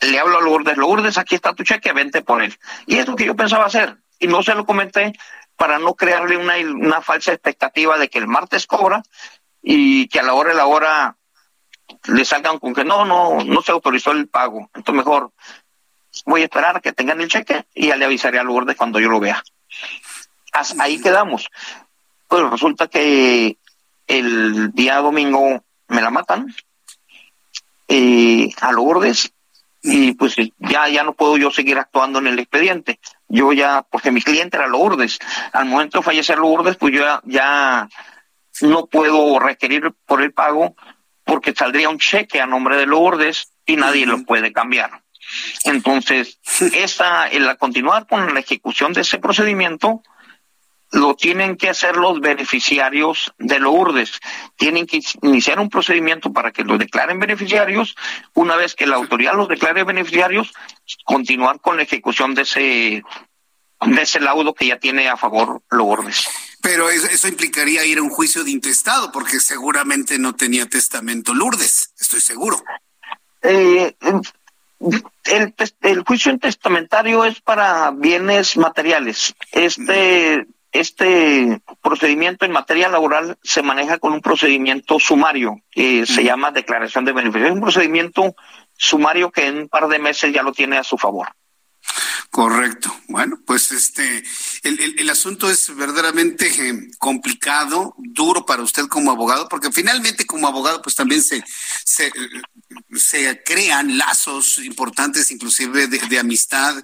le hablo a Lourdes, Lourdes, aquí está tu cheque, vente por él. Y es lo que yo pensaba hacer, y no se lo comenté para no crearle una, una falsa expectativa de que el martes cobra y que a la hora de la hora le salgan con que no, no, no se autorizó el pago. Entonces mejor voy a esperar a que tengan el cheque y ya le avisaré a Lourdes cuando yo lo vea. Ahí quedamos. Pues resulta que el día domingo me la matan eh, a Lourdes y pues ya, ya no puedo yo seguir actuando en el expediente. Yo ya, porque mi cliente era Lourdes. Al momento de fallecer Lourdes, pues yo ya, ya no puedo requerir por el pago porque saldría un cheque a nombre de Lourdes y nadie lo puede cambiar. Entonces, esa, el continuar con la ejecución de ese procedimiento, lo tienen que hacer los beneficiarios de Lourdes. Tienen que iniciar un procedimiento para que lo declaren beneficiarios. Una vez que la autoridad los declare beneficiarios, continuar con la ejecución de ese, de ese laudo que ya tiene a favor Lourdes. Pero eso, implicaría ir a un juicio de intestado, porque seguramente no tenía testamento Lourdes, estoy seguro. Eh, el, el, juicio intestamentario es para bienes materiales. Este, este procedimiento en materia laboral se maneja con un procedimiento sumario que se llama declaración de beneficios. Es un procedimiento sumario que en un par de meses ya lo tiene a su favor. Correcto. Bueno, pues este, el, el, asunto es verdaderamente eh, complicado, duro para usted como abogado, porque finalmente como abogado pues también se, se, se crean lazos importantes, inclusive de, de, amistad,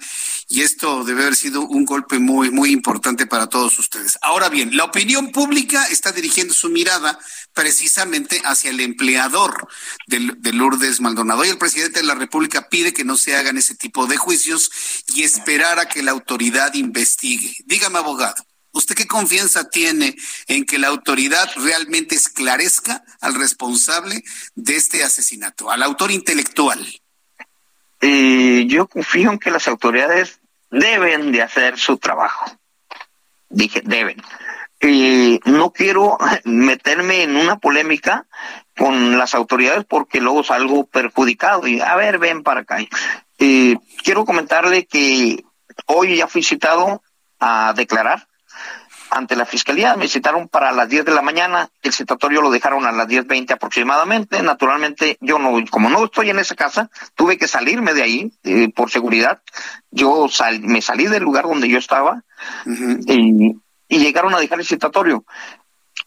y esto debe haber sido un golpe muy, muy importante para todos ustedes. Ahora bien, la opinión pública está dirigiendo su mirada precisamente hacia el empleador de, de Lourdes Maldonado. Y el presidente de la República pide que no se hagan ese tipo de juicios y esperar a que la autoridad investigue. Dígame, abogado. ¿Usted qué confianza tiene en que la autoridad realmente esclarezca al responsable de este asesinato, al autor intelectual? Eh, yo confío en que las autoridades deben de hacer su trabajo. Dije, deben. Eh, no quiero meterme en una polémica con las autoridades porque luego salgo perjudicado y a ver, ven para acá. Eh, quiero comentarle que hoy ya fui citado a declarar ante la fiscalía. Me citaron para las 10 de la mañana. El citatorio lo dejaron a las 10.20 aproximadamente. Naturalmente, yo no, como no estoy en esa casa, tuve que salirme de ahí eh, por seguridad. Yo me salí del lugar donde yo estaba y y llegaron a dejar el citatorio.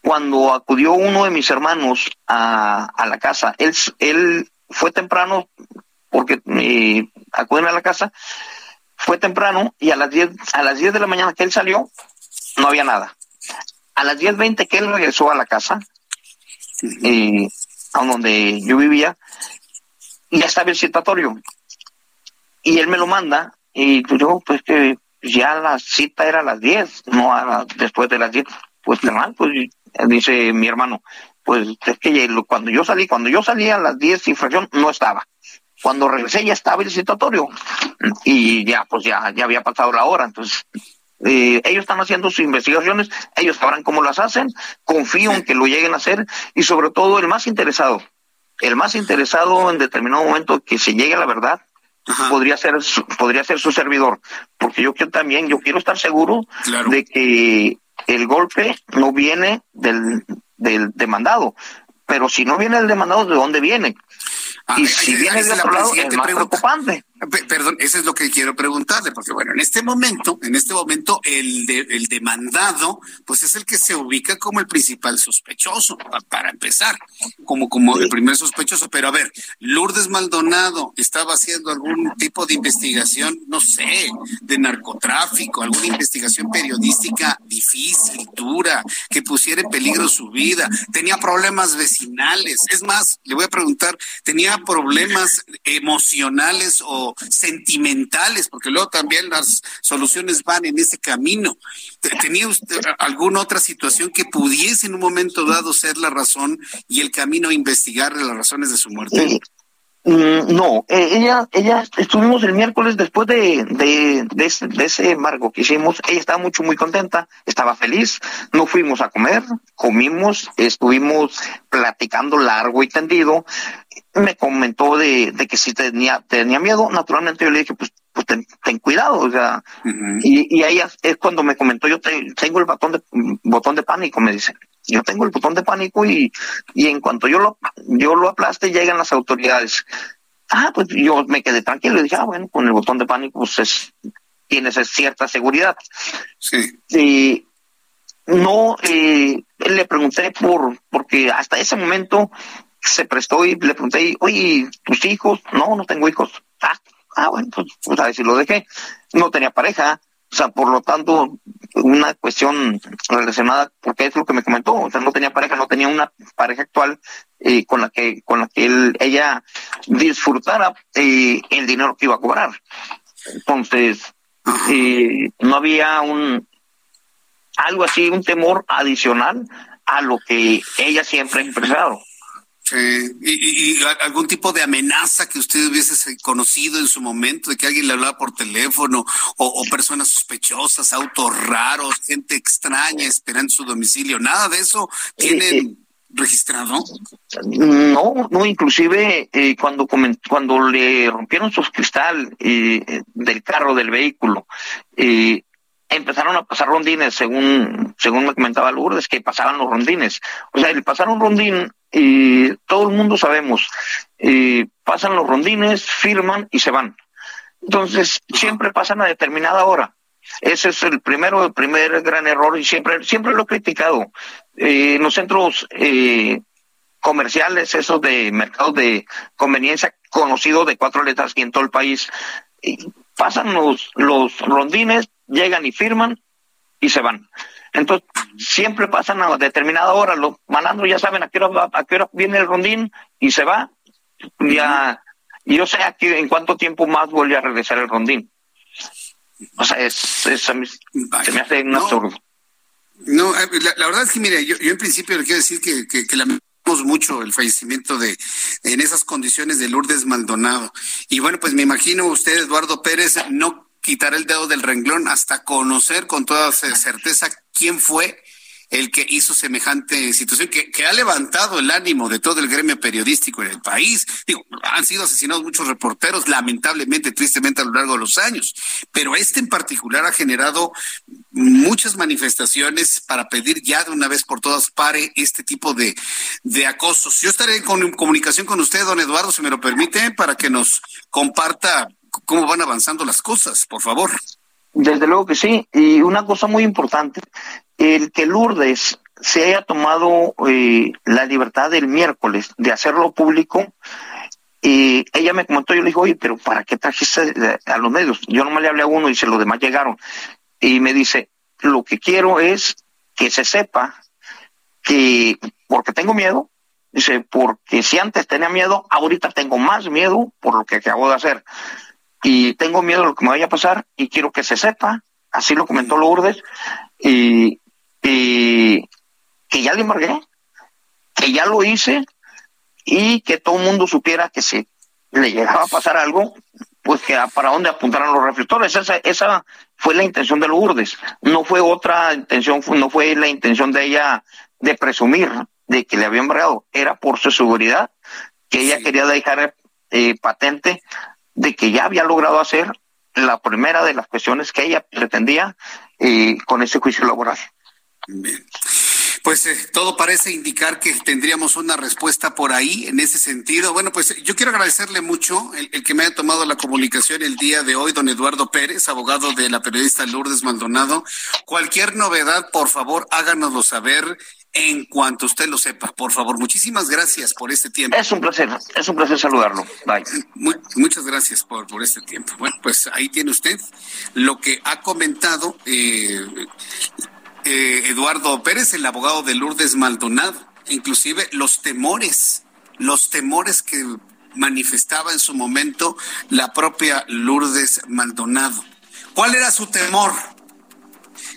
Cuando acudió uno de mis hermanos a, a la casa, él, él fue temprano porque eh, acuden a la casa, fue temprano y a las 10 a las 10 de la mañana que él salió no había nada. A las 10:20 que él regresó a la casa, eh, a donde yo vivía, ya estaba el citatorio. Y él me lo manda, y pues yo, pues que ya la cita era a las 10, no a después de las 10. Pues normal, pues dice mi hermano, pues es que cuando yo salí, cuando yo salí a las 10 infracción, no estaba. Cuando regresé ya estaba el citatorio y ya, pues ya, ya había pasado la hora. Entonces, eh, ellos están haciendo sus investigaciones, ellos sabrán cómo las hacen, confío en que lo lleguen a hacer y sobre todo el más interesado, el más interesado en determinado momento que se llegue a la verdad, podría ser podría ser su servidor, porque yo quiero también, yo quiero estar seguro de que el golpe no viene del, del demandado, pero si no viene el demandado, ¿de dónde viene? Y si viene de otro lado, es más preocupante. Perdón, eso es lo que quiero preguntarle, porque bueno, en este momento, en este momento, el, el demandado, pues es el que se ubica como el principal sospechoso, para empezar, como, como el primer sospechoso. Pero a ver, Lourdes Maldonado estaba haciendo algún tipo de investigación, no sé, de narcotráfico, alguna investigación periodística difícil, dura, que pusiera en peligro su vida, tenía problemas vecinales. Es más, le voy a preguntar, ¿tenía problemas emocionales o sentimentales, porque luego también las soluciones van en ese camino. ¿Tenía usted alguna otra situación que pudiese en un momento dado ser la razón y el camino a investigar las razones de su muerte? Mm, no, eh, ella, ella, estuvimos el miércoles después de, de, ese, de ese embargo que hicimos, ella estaba mucho, muy contenta, estaba feliz, no fuimos a comer, comimos, estuvimos platicando largo y tendido, me comentó de, de que si tenía, tenía miedo, naturalmente yo le dije, pues, pues ten, cuidado, o sea, y, y ella es cuando me comentó, yo tengo el botón de, botón de pánico, me dice, yo tengo el botón de pánico y, y en cuanto yo lo, yo lo aplaste, llegan las autoridades. Ah, pues yo me quedé tranquilo y dije, ah, bueno, con el botón de pánico, pues es, tienes cierta seguridad. Sí. Y no, eh, le pregunté por, porque hasta ese momento se prestó y le pregunté, oye, ¿tus hijos? No, no tengo hijos. Ah, ah bueno, pues, pues a ver si lo dejé. No tenía pareja, o sea, por lo tanto, una cuestión relacionada, porque es lo que me comentó, o sea, no tenía pareja, no tenía una pareja actual eh, con la que con la que él, ella disfrutara eh, el dinero que iba a cobrar. Entonces, eh, no había un algo así, un temor adicional a lo que ella siempre ha expresado. Sí. ¿Y, algún tipo de amenaza que usted hubiese conocido en su momento, de que alguien le hablaba por teléfono, o, personas sospechosas, autos raros, gente extraña esperando su domicilio, nada de eso tienen eh, registrado. No, no, inclusive eh, cuando cuando le rompieron su cristal eh, del carro del vehículo, eh, empezaron a pasar rondines, según, según me comentaba Lourdes, que pasaban los rondines. O sea, el pasar un rondín, y todo el mundo sabemos, pasan los rondines, firman y se van. Entonces, siempre pasan a determinada hora. Ese es el primero, el primer gran error y siempre, siempre lo he criticado. Eh, en los centros eh, comerciales, esos de mercados de conveniencia conocidos de cuatro letras y en todo el país, pasan los, los rondines, llegan y firman y se van. Entonces, siempre pasan a determinada hora, los malandros ya saben a qué hora, a qué hora viene el rondín y se va. Ya, y yo sé aquí en cuánto tiempo más vuelve a regresar el rondín. O sea, es, es se me hace un absurdo. No, eh, la, verdad es que, mire, yo, yo en principio le quiero decir que, que, que lamentamos mucho el fallecimiento de en esas condiciones de Lourdes Maldonado. Y bueno, pues me imagino usted, Eduardo Pérez, no quitar el dedo del renglón hasta conocer con toda certeza quién fue el que hizo semejante situación que, que, ha levantado el ánimo de todo el gremio periodístico en el país. Digo, han sido asesinados muchos reporteros, lamentablemente, tristemente a lo largo de los años, pero este en particular ha generado muchas manifestaciones para pedir ya de una vez por todas pare este tipo de, de acosos. Yo estaré en comunicación con usted, don Eduardo, si me lo permite, para que nos comparta cómo van avanzando las cosas, por favor. Desde luego que sí. Y una cosa muy importante, el que Lourdes se haya tomado eh, la libertad del miércoles de hacerlo público, y ella me comentó, yo le dije, oye, pero ¿para qué trajiste a los medios? Yo nomás le hablé a uno y se los demás llegaron. Y me dice, lo que quiero es que se sepa que, porque tengo miedo, Dice, porque si antes tenía miedo, ahorita tengo más miedo por lo que acabo de hacer. Y tengo miedo de lo que me vaya a pasar y quiero que se sepa, así lo comentó Lourdes, y, y que ya le embargué, que ya lo hice y que todo el mundo supiera que si le llegaba a pasar algo, pues que para dónde apuntaran los reflectores. Esa, esa fue la intención de Lourdes. No fue otra intención, no fue la intención de ella de presumir de que le habían embargado. Era por su seguridad que ella quería dejar eh, patente de que ya había logrado hacer la primera de las cuestiones que ella pretendía eh, con ese juicio laboral. Bien. Pues eh, todo parece indicar que tendríamos una respuesta por ahí en ese sentido. Bueno, pues yo quiero agradecerle mucho el, el, que me haya tomado la comunicación el día de hoy, don Eduardo Pérez, abogado de la periodista Lourdes Maldonado. Cualquier novedad, por favor, háganoslo saber en cuanto usted lo sepa, por favor. Muchísimas gracias por este tiempo. Es un placer, es un placer saludarlo. Bye. Muy, muchas gracias por, por este tiempo. Bueno, pues ahí tiene usted lo que ha comentado. Eh, eh, Eduardo Pérez, el abogado de Lourdes Maldonado, inclusive los temores, los temores que manifestaba en su momento la propia Lourdes Maldonado. ¿Cuál era su temor?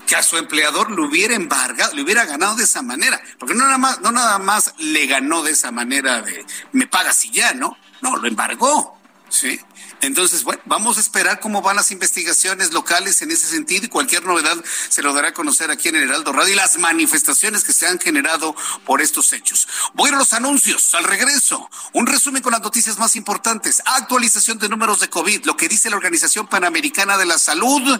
Que a su empleador lo hubiera embargado, le hubiera ganado de esa manera, porque no nada más, no nada más le ganó de esa manera de me pagas y ya, ¿no? No, lo embargó, ¿sí? Entonces, bueno, vamos a esperar cómo van las investigaciones locales en ese sentido y cualquier novedad se lo dará a conocer aquí en el Heraldo Radio y las manifestaciones que se han generado por estos hechos. Voy a los anuncios. Al regreso, un resumen con las noticias más importantes. Actualización de números de COVID, lo que dice la Organización Panamericana de la Salud.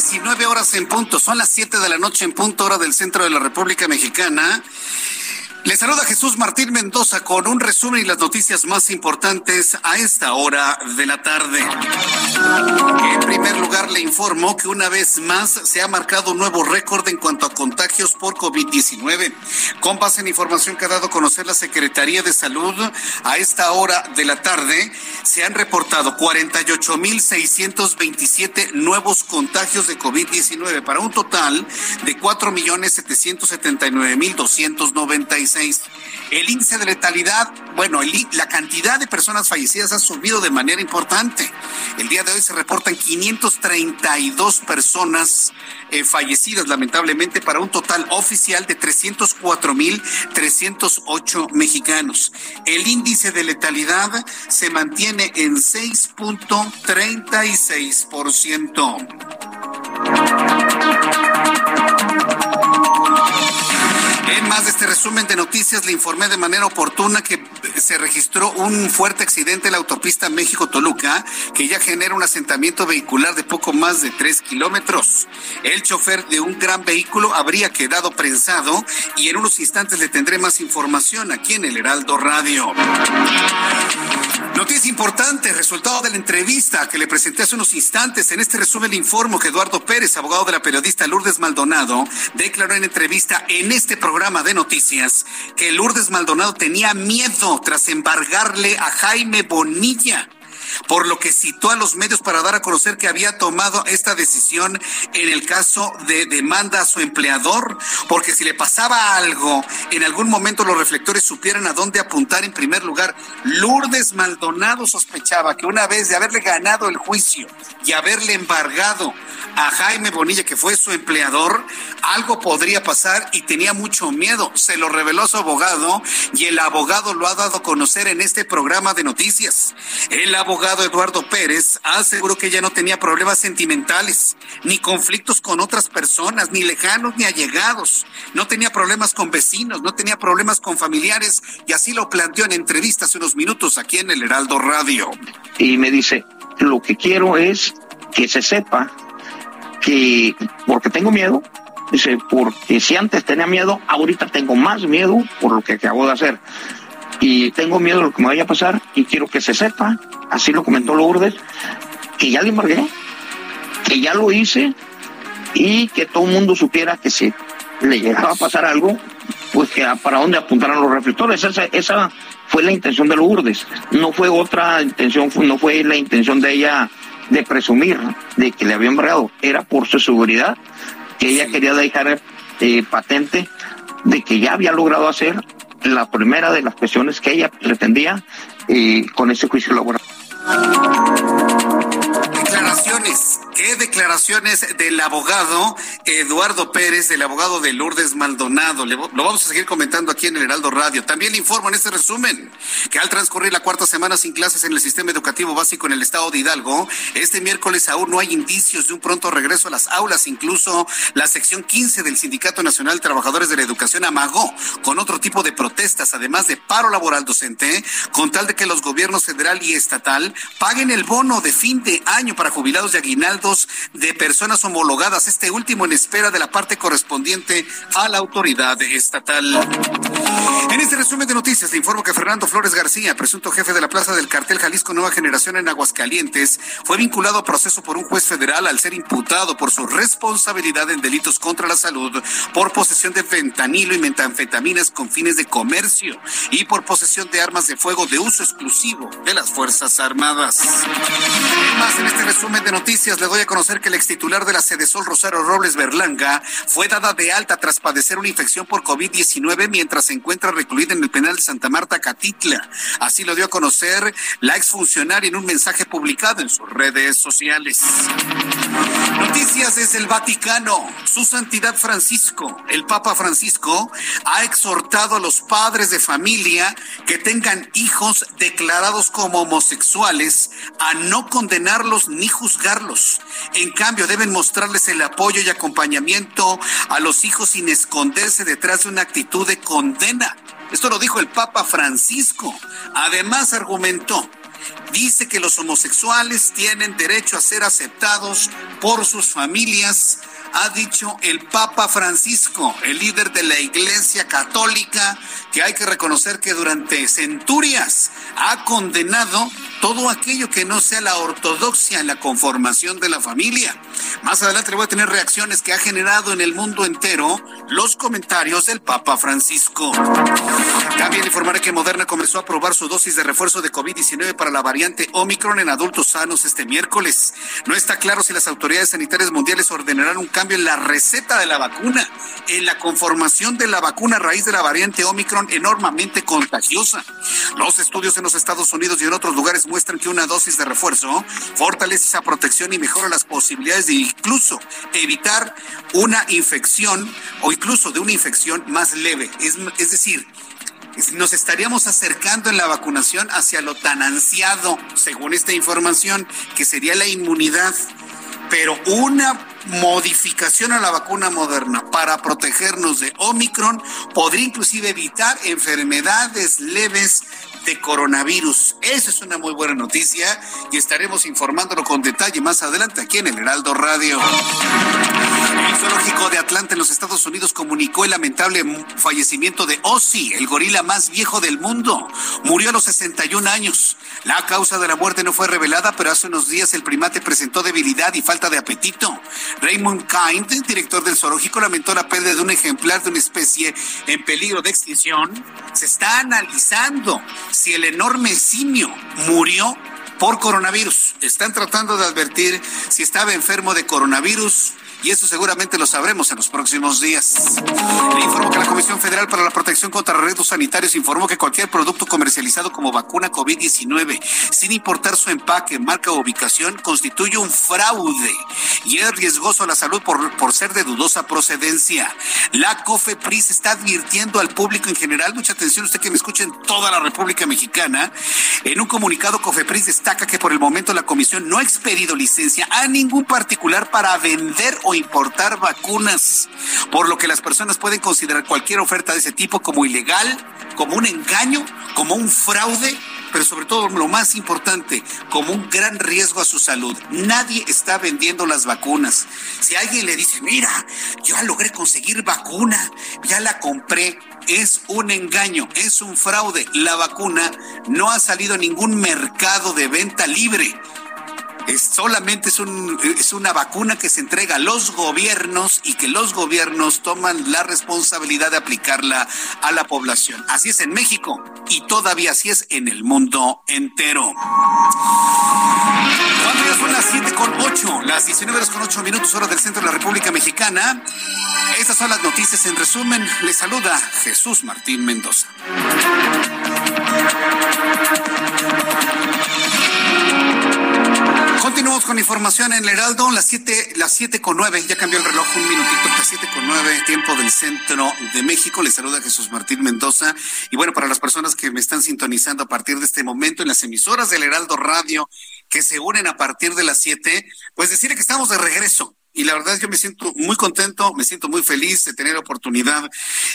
19 horas en punto, son las 7 de la noche en punto hora del centro de la República Mexicana. Le saluda Jesús Martín Mendoza con un resumen y las noticias más importantes a esta hora de la tarde. En primer lugar, le informo que una vez más se ha marcado un nuevo récord en cuanto a contagios por COVID-19. Con base en información que ha dado a conocer la Secretaría de Salud, a esta hora de la tarde se han reportado 48.627 nuevos contagios de COVID-19 para un total de 4.779.296. El índice de letalidad, bueno, la cantidad de personas fallecidas ha subido de manera importante. El día de hoy se reportan 532 personas eh, fallecidas, lamentablemente, para un total oficial de 304.308 mexicanos. El índice de letalidad se mantiene en 6.36%. En más de este resumen de noticias, le informé de manera oportuna que se registró un fuerte accidente en la autopista México-Toluca que ya genera un asentamiento vehicular de poco más de tres kilómetros. El chofer de un gran vehículo habría quedado prensado y en unos instantes le tendré más información aquí en el Heraldo Radio. Noticia importante, resultado de la entrevista que le presenté hace unos instantes. En este resumen le informo que Eduardo Pérez, abogado de la periodista Lourdes Maldonado, declaró en entrevista en este programa de noticias que Lourdes Maldonado tenía miedo tras embargarle a Jaime Bonilla por lo que citó a los medios para dar a conocer que había tomado esta decisión en el caso de demanda a su empleador, porque si le pasaba algo, en algún momento los reflectores supieran a dónde apuntar en primer lugar. Lourdes Maldonado sospechaba que una vez de haberle ganado el juicio y haberle embargado a Jaime Bonilla, que fue su empleador, algo podría pasar y tenía mucho miedo. Se lo reveló su abogado y el abogado lo ha dado a conocer en este programa de noticias. El abogado Eduardo Pérez aseguró que ya no tenía problemas sentimentales, ni conflictos con otras personas, ni lejanos ni allegados. No tenía problemas con vecinos, no tenía problemas con familiares y así lo planteó en entrevista hace unos minutos aquí en el Heraldo Radio. Y me dice, lo que quiero es que se sepa que porque tengo miedo, dice, porque si antes tenía miedo, ahorita tengo más miedo por lo que acabo de hacer. Y tengo miedo de lo que me vaya a pasar y quiero que se sepa, así lo comentó Lourdes, que ya le embargué, que ya lo hice y que todo el mundo supiera que si le llegaba a pasar algo, pues que para dónde apuntaran los reflectores. Esa, esa fue la intención de Lourdes, no fue otra intención, no fue la intención de ella de presumir de que le habían embargado, era por su seguridad, que ella quería dejar eh, patente de que ya había logrado hacer la primera de las cuestiones que ella pretendía con ese juicio laboral. ¿Qué declaraciones del abogado Eduardo Pérez, del abogado de Lourdes Maldonado? lo vamos a seguir comentando aquí en el Heraldo Radio. También le informo en este resumen que al transcurrir la cuarta semana sin clases en el sistema educativo básico en el estado de Hidalgo, este miércoles aún no hay indicios de un pronto regreso a las aulas. Incluso la sección 15 del Sindicato Nacional de Trabajadores de la Educación amagó con otro tipo de protestas, además de paro laboral docente, con tal de que los gobiernos federal y estatal paguen el bono de fin de año para jubilados de aguinaldos de personas homologadas, este último en espera de la parte correspondiente a la autoridad estatal. En este resumen de noticias, le informo que Fernando Flores García, presunto jefe de la Plaza del Cartel Jalisco Nueva Generación en Aguascalientes, fue vinculado a proceso por un juez federal al ser imputado por su responsabilidad en delitos contra la salud, por posesión de fentanilo y metanfetaminas con fines de comercio y por posesión de armas de fuego de uso exclusivo de las Fuerzas Armadas. Más en este resumen de noticias, le doy a conocer que el ex titular de la sede Sol Rosario Robles Berlanga fue dada de alta tras padecer una infección por COVID-19 mientras se encuentra recluida en el penal de Santa Marta, Catitla. Así lo dio a conocer la exfuncionaria en un mensaje publicado en sus redes sociales. Noticias desde el Vaticano. Su Santidad Francisco, el Papa Francisco, ha exhortado a los padres de familia que tengan hijos declarados como homosexuales a no condenarlos ni juzgarlos. En cambio, deben mostrarles el apoyo y acompañamiento a los hijos sin esconderse detrás de una actitud de condena. Esto lo dijo el Papa Francisco. Además, argumentó dice que los homosexuales tienen derecho a ser aceptados por sus familias, ha dicho el Papa Francisco, el líder de la Iglesia Católica, que hay que reconocer que durante centurias ha condenado todo aquello que no sea la ortodoxia en la conformación de la familia. Más adelante voy a tener reacciones que ha generado en el mundo entero los comentarios del Papa Francisco. También informaré que Moderna comenzó a probar su dosis de refuerzo de COVID-19 para la variante Omicron en adultos sanos este miércoles. No está claro si las autoridades sanitarias mundiales ordenarán un cambio en la receta de la vacuna, en la conformación de la vacuna a raíz de la variante Omicron enormemente contagiosa. Los estudios en los Estados Unidos y en otros lugares muestran que una dosis de refuerzo fortalece esa protección y mejora las posibilidades de incluso evitar una infección o incluso de una infección más leve. Es, es decir, nos estaríamos acercando en la vacunación hacia lo tan ansiado, según esta información, que sería la inmunidad. Pero una modificación a la vacuna moderna para protegernos de Omicron podría inclusive evitar enfermedades leves de coronavirus. Esa es una muy buena noticia y estaremos informándolo con detalle más adelante aquí en el Heraldo Radio. El zoológico de Atlanta en los Estados Unidos comunicó el lamentable fallecimiento de Ozzy, el gorila más viejo del mundo. Murió a los 61 años. La causa de la muerte no fue revelada, pero hace unos días el primate presentó debilidad y falta de apetito. Raymond Kind, director del zoológico, lamentó la pérdida de un ejemplar de una especie en peligro de extinción. Se está analizando si el enorme simio murió por coronavirus. Están tratando de advertir si estaba enfermo de coronavirus y eso seguramente lo sabremos en los próximos días. Le informo que la Comisión Federal para la Protección contra Riesgos Sanitarios informó que cualquier producto comercializado como vacuna COVID-19, sin importar su empaque, marca o ubicación, constituye un fraude y es riesgoso a la salud por, por ser de dudosa procedencia. La COFEPRIS está advirtiendo al público en general, mucha atención usted que me escucha en toda la República Mexicana, en un comunicado COFEPRIS destaca que por el momento la Comisión no ha expedido licencia a ningún particular para vender o importar vacunas, por lo que las personas pueden considerar cualquier oferta de ese tipo como ilegal, como un engaño, como un fraude, pero sobre todo lo más importante, como un gran riesgo a su salud. Nadie está vendiendo las vacunas. Si alguien le dice, mira, ya logré conseguir vacuna, ya la compré, es un engaño, es un fraude. La vacuna no ha salido a ningún mercado de venta libre es solamente es, un, es una vacuna que se entrega a los gobiernos y que los gobiernos toman la responsabilidad de aplicarla a la población. Así es en México y todavía así es en el mundo entero. Cuando ya son las 7 con 8, las 19 horas con 8 minutos, hora del centro de la República Mexicana. Estas son las noticias en resumen. Le saluda Jesús Martín Mendoza. Continuamos con información en el Heraldo, las 7 las siete con 9, ya cambió el reloj un minutito, las 7 con 9, tiempo del centro de México. Les saluda Jesús Martín Mendoza. Y bueno, para las personas que me están sintonizando a partir de este momento en las emisoras del Heraldo Radio que se unen a partir de las 7, pues decirle que estamos de regreso y la verdad es que me siento muy contento, me siento muy feliz de tener la oportunidad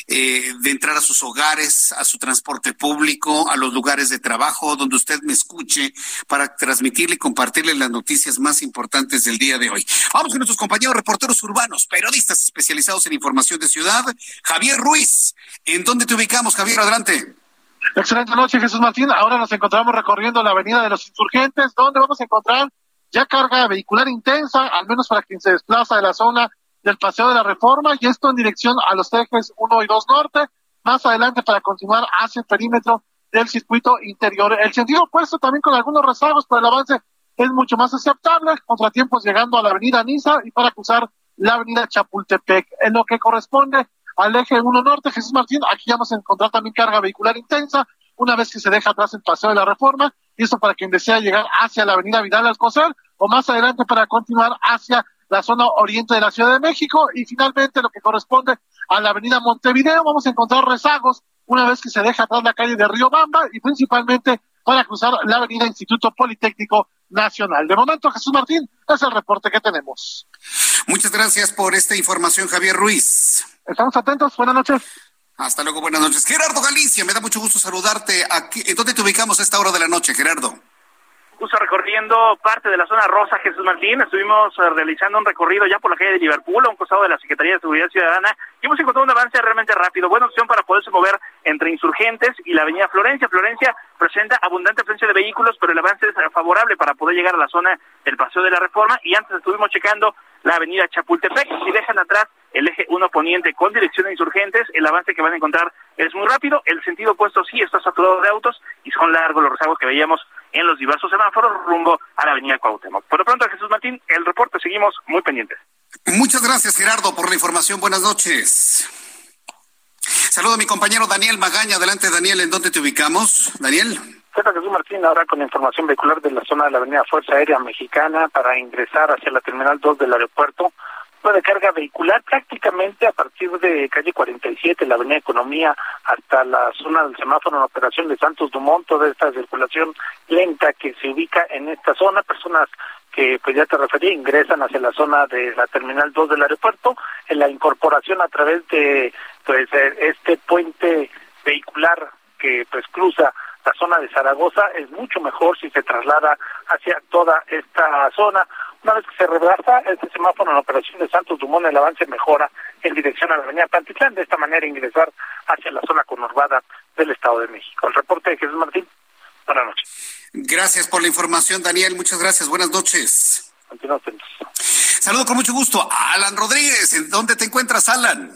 eh, de entrar a sus hogares, a su transporte público, a los lugares de trabajo, donde usted me escuche para transmitirle y compartirle las noticias más importantes del día de hoy. Vamos con nuestros compañeros reporteros urbanos, periodistas especializados en información de ciudad. Javier Ruiz, ¿en dónde te ubicamos, Javier? Adelante. Excelente noche, Jesús Martín. Ahora nos encontramos recorriendo la Avenida de los Insurgentes, donde vamos a encontrar ya carga vehicular intensa, al menos para quien se desplaza de la zona del Paseo de la Reforma, y esto en dirección a los ejes 1 y 2 norte, más adelante para continuar hacia el perímetro del circuito interior. El sentido opuesto también con algunos rezagos, pero el avance es mucho más aceptable, contratiempos llegando a la avenida Niza y para cruzar la avenida Chapultepec. En lo que corresponde al eje 1 norte, Jesús Martín, aquí vamos a encontrar también carga vehicular intensa, una vez que se deja atrás el Paseo de la Reforma, y eso para quien desea llegar hacia la avenida Vidal Alcocer o más adelante para continuar hacia la zona oriente de la Ciudad de México y finalmente lo que corresponde a la avenida Montevideo vamos a encontrar rezagos una vez que se deja atrás la calle de Río Bamba y principalmente para cruzar la avenida Instituto Politécnico Nacional. De momento, Jesús Martín, es el reporte que tenemos. Muchas gracias por esta información, Javier Ruiz. Estamos atentos, buenas noches. Hasta luego, buenas noches. Gerardo Galicia, me da mucho gusto saludarte. Aquí, ¿En dónde te ubicamos a esta hora de la noche, Gerardo? Justo recorriendo parte de la zona rosa Jesús Martín, estuvimos eh, realizando un recorrido ya por la calle de Liverpool, a un costado de la Secretaría de Seguridad Ciudadana, y hemos encontrado un avance realmente rápido, buena opción para poderse mover entre Insurgentes y la avenida Florencia. Florencia presenta abundante afluencia de vehículos, pero el avance es favorable para poder llegar a la zona del Paseo de la Reforma, y antes estuvimos checando la avenida Chapultepec, si dejan atrás el eje 1 poniente con dirección a insurgentes, el avance que van a encontrar es muy rápido, el sentido opuesto sí está saturado de autos y son largos los rezagos que veíamos en los diversos semáforos rumbo a la avenida Cuauhtémoc. Por lo pronto, Jesús Martín, el reporte seguimos muy pendientes. Muchas gracias, Gerardo, por la información. Buenas noches. Saludo a mi compañero Daniel Magaña. Adelante, Daniel, ¿en dónde te ubicamos? Daniel. Jesús Martín, ahora con información vehicular de la zona de la avenida Fuerza Aérea Mexicana para ingresar hacia la Terminal 2 del aeropuerto de carga vehicular prácticamente a partir de calle 47, la avenida Economía, hasta la zona del semáforo en operación de Santos Dumont, toda esta circulación lenta que se ubica en esta zona, personas que pues ya te referí, ingresan hacia la zona de la terminal 2 del aeropuerto, en la incorporación a través de pues este puente vehicular que pues cruza la zona de Zaragoza es mucho mejor si se traslada hacia toda esta zona. Una vez que se rebasa este semáforo en la operación de Santos Dumont, el avance mejora en dirección a la avenida Pantitlán, de esta manera ingresar hacia la zona conurbada del Estado de México. El reporte de Jesús Martín. Buenas noches. Gracias por la información, Daniel. Muchas gracias. Buenas noches. Saludo con mucho gusto a Alan Rodríguez. ¿En dónde te encuentras, Alan?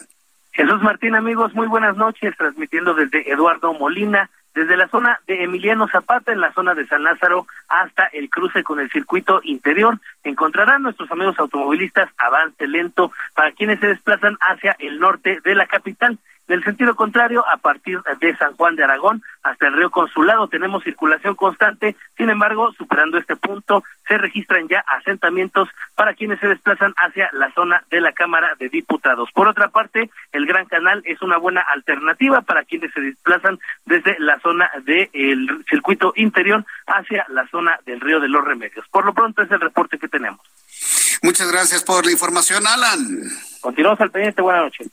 Jesús Martín, amigos, muy buenas noches, transmitiendo desde Eduardo Molina, desde la zona de Emiliano Zapata, en la zona de San Lázaro, hasta el cruce con el circuito interior. Encontrarán nuestros amigos automovilistas avance lento para quienes se desplazan hacia el norte de la capital. Del sentido contrario, a partir de San Juan de Aragón hasta el río Consulado tenemos circulación constante, sin embargo, superando este punto, se registran ya asentamientos para quienes se desplazan hacia la zona de la Cámara de Diputados. Por otra parte, el Gran Canal es una buena alternativa para quienes se desplazan desde la zona del circuito interior hacia la zona del río de los Remedios. Por lo pronto es el reporte que tenemos. Muchas gracias por la información, Alan. Continuamos al pendiente, buenas noches.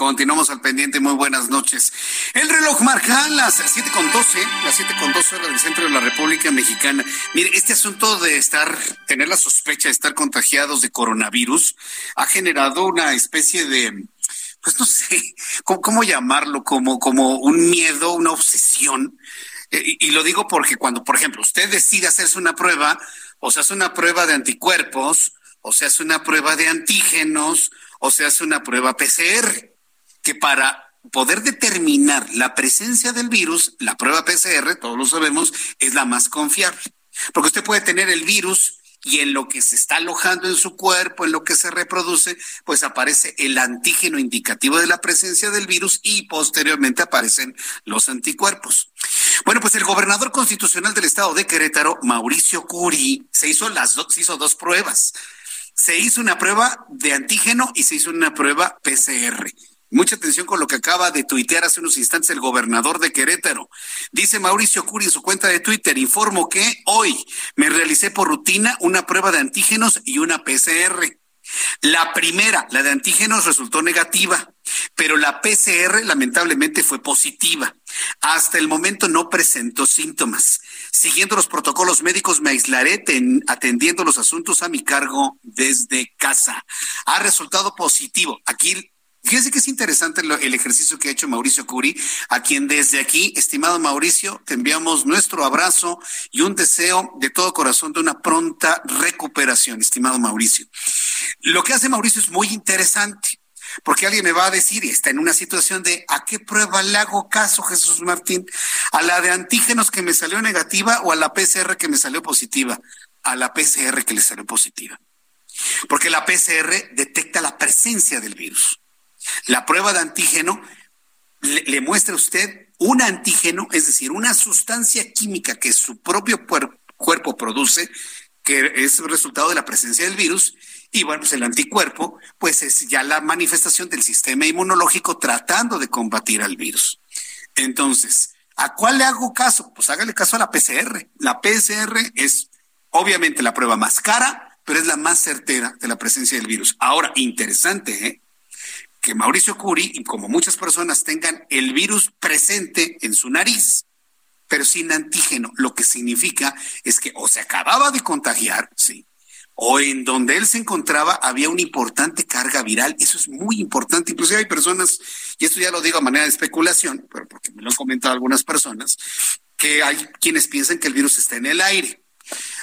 Continuamos al pendiente, muy buenas noches. El reloj marca las siete con doce, las siete con doce horas del centro de la República Mexicana. Mire, este asunto de estar, tener la sospecha de estar contagiados de coronavirus ha generado una especie de, pues no sé, ¿cómo, llamarlo? Como, como un miedo, una obsesión. Eh, y lo digo porque cuando, por ejemplo, usted decide hacerse una prueba, o se hace una prueba de anticuerpos, o se hace una prueba de antígenos, o se hace una prueba PCR que para poder determinar la presencia del virus, la prueba PCR, todos lo sabemos, es la más confiable. Porque usted puede tener el virus y en lo que se está alojando en su cuerpo, en lo que se reproduce, pues aparece el antígeno indicativo de la presencia del virus y posteriormente aparecen los anticuerpos. Bueno, pues el gobernador constitucional del estado de Querétaro, Mauricio Curi, se hizo las se hizo dos pruebas. Se hizo una prueba de antígeno y se hizo una prueba PCR. Mucha atención con lo que acaba de tuitear hace unos instantes el gobernador de Querétaro. Dice Mauricio Curi en su cuenta de Twitter, informo que hoy me realicé por rutina una prueba de antígenos y una PCR. La primera, la de antígenos, resultó negativa, pero la PCR lamentablemente fue positiva. Hasta el momento no presentó síntomas. Siguiendo los protocolos médicos, me aislaré atendiendo los asuntos a mi cargo desde casa. Ha resultado positivo. Aquí Fíjese que es interesante el ejercicio que ha hecho Mauricio Curi, a quien desde aquí, estimado Mauricio, te enviamos nuestro abrazo y un deseo de todo corazón de una pronta recuperación, estimado Mauricio. Lo que hace Mauricio es muy interesante. Porque alguien me va a decir, y está en una situación de, ¿a qué prueba le hago caso, Jesús Martín? ¿A la de antígenos que me salió negativa o a la PCR que me salió positiva? A la PCR que le salió positiva. Porque la PCR detecta la presencia del virus. La prueba de antígeno le, muestra a usted un antígeno, es decir, una sustancia química que su propio cuerpo produce, que es resultado de la presencia del virus, y bueno, pues el anticuerpo, pues es ya la manifestación del sistema inmunológico tratando de combatir al virus. Entonces, ¿a cuál le hago caso? Pues hágale caso a la PCR. La PCR es obviamente la prueba más cara, pero es la más certera de la presencia del virus. Ahora, interesante, ¿eh? Que Mauricio Curi y como muchas personas tengan el virus presente en su nariz, pero sin antígeno, lo que significa es que o se acababa de contagiar, sí, o en donde él se encontraba había una importante carga viral. Eso es muy importante. Inclusive hay personas, y esto ya lo digo a manera de especulación, pero porque me lo han comentado algunas personas, que hay quienes piensan que el virus está en el aire.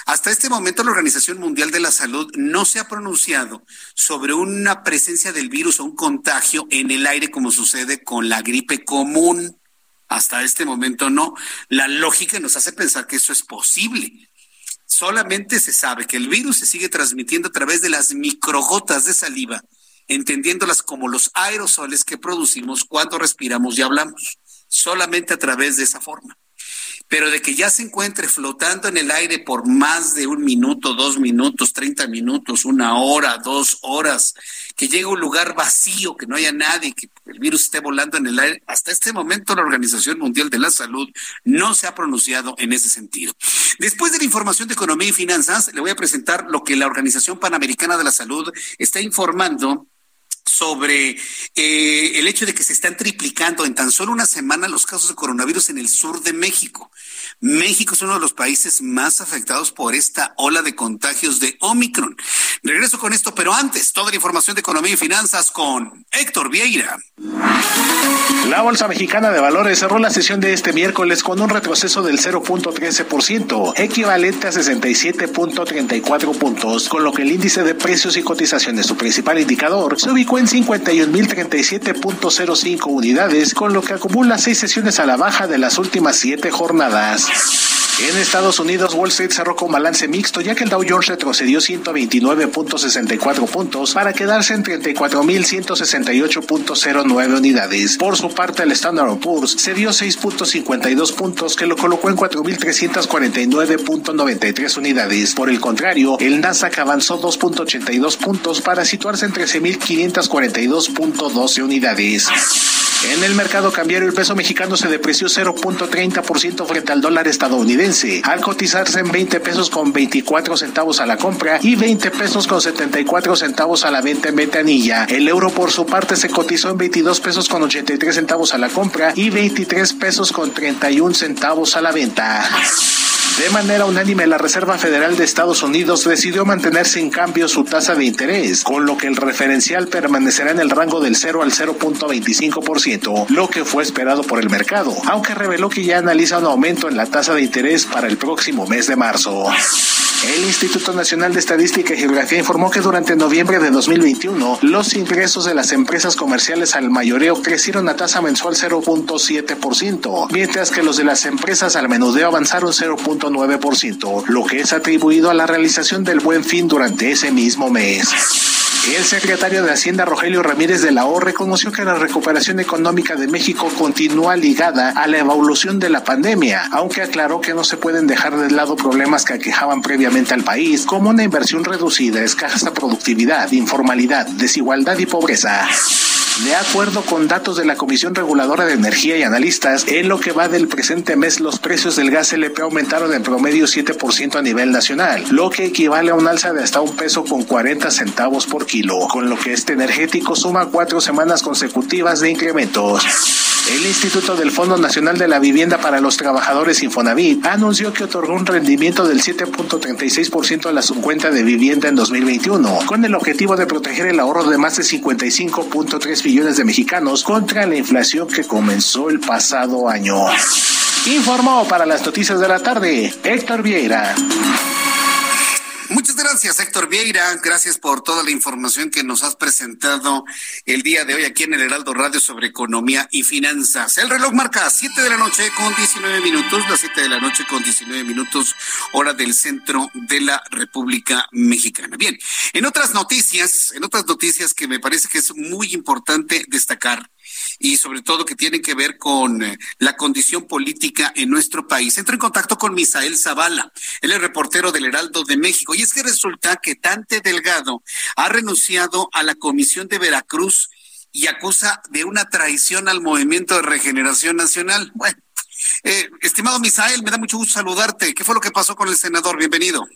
Hasta este momento la Organización Mundial de la Salud no se ha pronunciado sobre una presencia del virus o un contagio en el aire como sucede con la gripe común. Hasta este momento no. La lógica nos hace pensar que eso es posible. Solamente se sabe que el virus se sigue transmitiendo a través de las microgotas de saliva, entendiéndolas como los aerosoles que producimos cuando respiramos y hablamos. Solamente a través de esa forma pero de que ya se encuentre flotando en el aire por más de un minuto, dos minutos, treinta minutos, una hora, dos horas, que llegue a un lugar vacío, que no haya nadie, que el virus esté volando en el aire, hasta este momento la Organización Mundial de la Salud no se ha pronunciado en ese sentido. Después de la información de economía y finanzas, le voy a presentar lo que la Organización Panamericana de la Salud está informando sobre eh, el hecho de que se están triplicando en tan solo una semana los casos de coronavirus en el sur de México. México es uno de los países más afectados por esta ola de contagios de Omicron. Regreso con esto, pero antes, toda la información de economía y finanzas con Héctor Vieira. La Bolsa Mexicana de Valores cerró la sesión de este miércoles con un retroceso del 0.13%, equivalente a 67.34 puntos, con lo que el índice de precios y cotizaciones, su principal indicador, se ubicó en 51.037.05 unidades, con lo que acumula seis sesiones a la baja de las últimas siete jornadas. En Estados Unidos, Wall Street cerró con balance mixto, ya que el Dow Jones retrocedió 129.64 puntos para quedarse en 34.168.09 unidades. Por su parte, el Standard Poor's cedió 6.52 puntos, que lo colocó en 4.349.93 unidades. Por el contrario, el Nasdaq avanzó 2.82 puntos para situarse en 13.542.12 unidades. En el mercado cambiario, el peso mexicano se depreció 0.30% frente al dólar estadounidense, al cotizarse en 20 pesos con 24 centavos a la compra y 20 pesos con 74 centavos a la venta en ventanilla. El euro, por su parte, se cotizó en 22 pesos con 83 centavos a la compra y 23 pesos con 31 centavos a la venta. De manera unánime, la Reserva Federal de Estados Unidos decidió mantener sin cambio su tasa de interés, con lo que el referencial permanecerá en el rango del 0 al 0.25%, lo que fue esperado por el mercado, aunque reveló que ya analiza un aumento en la tasa de interés para el próximo mes de marzo. El Instituto Nacional de Estadística y Geografía informó que durante noviembre de 2021 los ingresos de las empresas comerciales al mayoreo crecieron a tasa mensual 0.7%, mientras que los de las empresas al menudeo avanzaron 0.9%, lo que es atribuido a la realización del buen fin durante ese mismo mes. El secretario de Hacienda Rogelio Ramírez de la O reconoció que la recuperación económica de México continúa ligada a la evolución de la pandemia, aunque aclaró que no se pueden dejar de lado problemas que aquejaban previamente al país, como una inversión reducida, escasa productividad, informalidad, desigualdad y pobreza. De acuerdo con datos de la Comisión Reguladora de Energía y analistas, en lo que va del presente mes los precios del gas LP aumentaron en promedio 7% a nivel nacional, lo que equivale a un alza de hasta un peso con 40 centavos por kilo, con lo que este energético suma cuatro semanas consecutivas de incrementos. El Instituto del Fondo Nacional de la Vivienda para los Trabajadores Infonavit anunció que otorgó un rendimiento del 7.36% a la subcuenta de vivienda en 2021, con el objetivo de proteger el ahorro de más de 55.3 billones de mexicanos contra la inflación que comenzó el pasado año. Informó para las noticias de la tarde Héctor Vieira. Gracias, Héctor Vieira. Gracias por toda la información que nos has presentado el día de hoy aquí en el Heraldo Radio sobre economía y finanzas. El reloj marca 7 de la noche con 19 minutos, las 7 de la noche con 19 minutos, hora del centro de la República Mexicana. Bien, en otras noticias, en otras noticias que me parece que es muy importante destacar y sobre todo que tienen que ver con eh, la condición política en nuestro país. Entro en contacto con Misael Zavala, él es reportero del Heraldo de México, y es que resulta que Tante Delgado ha renunciado a la Comisión de Veracruz y acusa de una traición al Movimiento de Regeneración Nacional. Bueno, eh, estimado Misael, me da mucho gusto saludarte. ¿Qué fue lo que pasó con el senador? Bienvenido.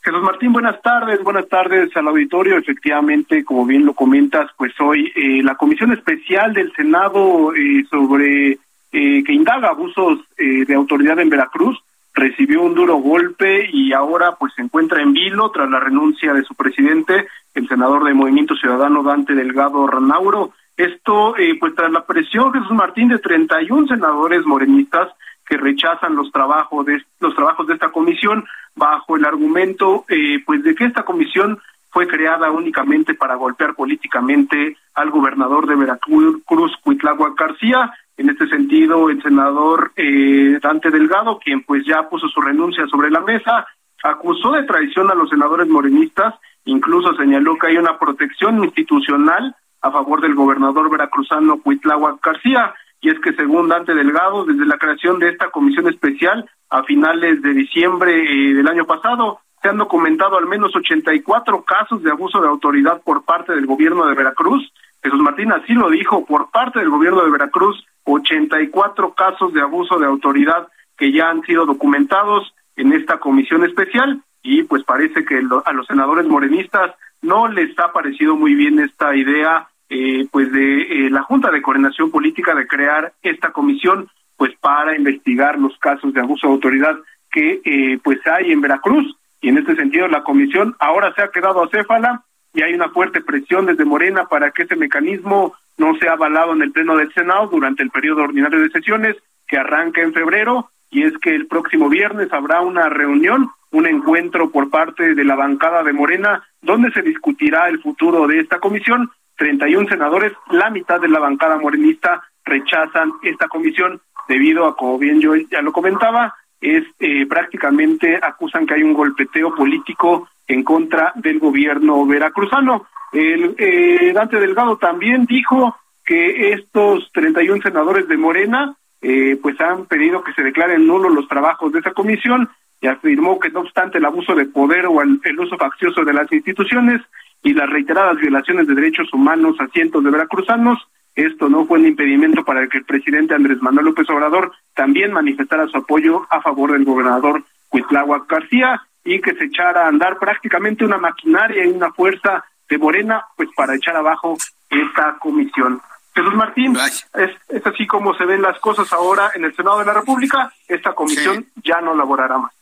Jesús Martín, buenas tardes, buenas tardes al auditorio. Efectivamente, como bien lo comentas, pues hoy eh, la Comisión Especial del Senado eh, sobre eh, que indaga abusos de autoridad en Veracruz recibió un duro golpe y ahora pues se encuentra en vilo tras la renuncia de su presidente, el senador de Movimiento Ciudadano Dante Delgado Ranauro. Esto pues tras la presión Jesús Martín de 31 senadores morenistas que rechazan los trabajos de los trabajos de esta comisión bajo el argumento eh, pues de que esta comisión fue creada únicamente para golpear políticamente al gobernador de Veracruz, Cuitláhuac García. En este sentido, el senador eh, Dante Delgado, quien pues ya puso su renuncia sobre la mesa, acusó de traición a los senadores morenistas, incluso señaló que hay una protección institucional a favor del gobernador veracruzano Cuitláhuac García y es que según Dante Delgado, desde la creación de esta comisión especial a finales de diciembre eh, del año pasado, se han documentado al menos 84 casos de abuso de autoridad por parte del gobierno de Veracruz. Jesús Martín así lo dijo, por parte del gobierno de Veracruz, 84 casos de abuso de autoridad que ya han sido documentados en esta comisión especial y pues parece que a los senadores morenistas no les ha parecido muy bien esta idea eh, pues de eh, la Junta de Coordinación Política de crear esta comisión pues para investigar los casos de abuso de autoridad que eh, pues hay en Veracruz y en este sentido la comisión ahora se ha quedado acéfala y hay una fuerte presión desde Morena para que ese mecanismo no se ha avalado en el Pleno del Senado durante el periodo ordinario de sesiones que arranca en febrero y es que el próximo viernes habrá una reunión, un encuentro por parte de la bancada de Morena donde se discutirá el futuro de esta comisión. 31 senadores, la mitad de la bancada morenista rechazan esta comisión debido a, como bien yo ya lo comentaba, es eh, prácticamente acusan que hay un golpeteo político en contra del gobierno veracruzano. El eh, Dante Delgado también dijo que estos 31 senadores de Morena eh, pues han pedido que se declaren nulos los trabajos de esa comisión y afirmó que no obstante el abuso de poder o el, uso faccioso de las instituciones y las reiteradas violaciones de derechos humanos a cientos de veracruzanos, esto no fue un impedimento para que el presidente Andrés Manuel López Obrador también manifestara su apoyo a favor del gobernador Cuitláhuac García y que se echara a andar prácticamente una maquinaria y una fuerza de Morena pues para echar abajo esta comisión. Jesús Martín, es, es, así como se ven las cosas ahora en el Senado de la República, esta comisión ya no laborará más.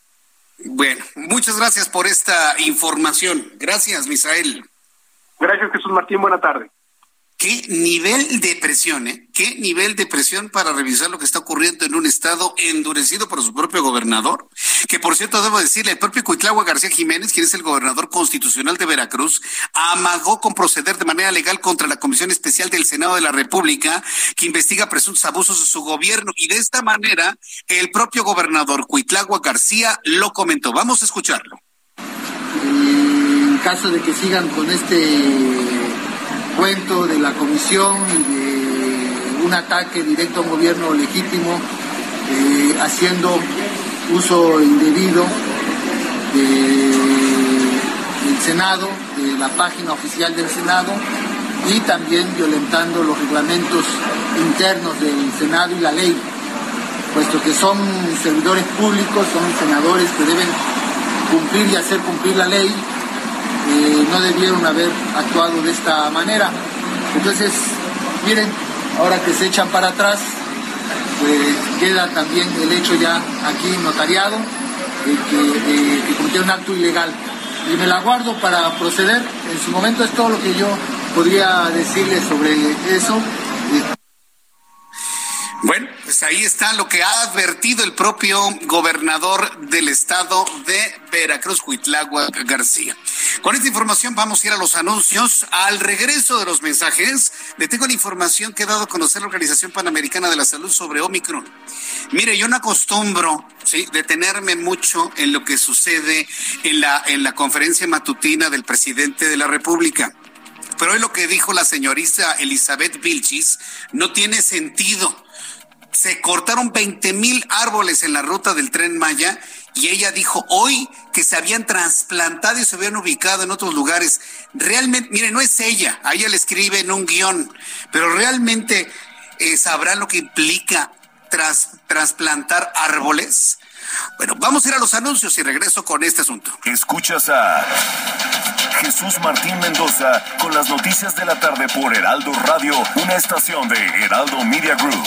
Bueno, muchas gracias por esta información. Gracias, Misael. Gracias, Jesús Martín. Buena tarde. Qué nivel de presión, ¿eh? Qué nivel de presión para revisar lo que está ocurriendo en un estado endurecido por su propio gobernador. Que por cierto, debo decirle, el propio Cuitlagua García Jiménez, quien es el gobernador constitucional de Veracruz, amagó con proceder de manera legal contra la Comisión Especial del Senado de la República, que investiga presuntos abusos de su gobierno. Y de esta manera, el propio gobernador Cuitlagua García lo comentó. Vamos a escucharlo. En caso de que sigan con este cuento de la comisión y de un ataque directo a un gobierno legítimo, eh, haciendo uso indebido del Senado, de la página oficial del Senado y también violentando los reglamentos internos del Senado y la ley, puesto que son servidores públicos, son senadores que deben cumplir y hacer cumplir la ley eh, no debieron haber actuado de esta manera. Entonces, miren, ahora que se echan para atrás, pues queda también el hecho ya aquí notariado de que, que cometieron un acto ilegal. Y me la guardo para proceder. En su momento es todo lo que yo podría decirles sobre eso. Bueno, pues ahí está lo que ha advertido el propio gobernador del estado de Veracruz, Huitlagua García. Con esta información vamos a ir a los anuncios. Al regreso de los mensajes, le tengo la información que ha dado a conocer la Organización Panamericana de la Salud sobre Omicron. Mire, yo no acostumbro detenerme mucho en lo que sucede en la, en la conferencia matutina del presidente de la República. Pero hoy lo que dijo la señorita Elizabeth Vilchis no tiene sentido se cortaron 20 mil árboles en la ruta del tren Maya y ella dijo hoy que se habían trasplantado y se habían ubicado en otros lugares. Realmente, mire, no es ella, a ella le escribe en un guion, pero realmente eh, sabrán lo que implica trasplantar árboles. Bueno, vamos a ir a los anuncios y regreso con este asunto. Escuchas a Jesús Martín Mendoza con las noticias de la tarde por Heraldo Radio, una estación de Heraldo Media Group.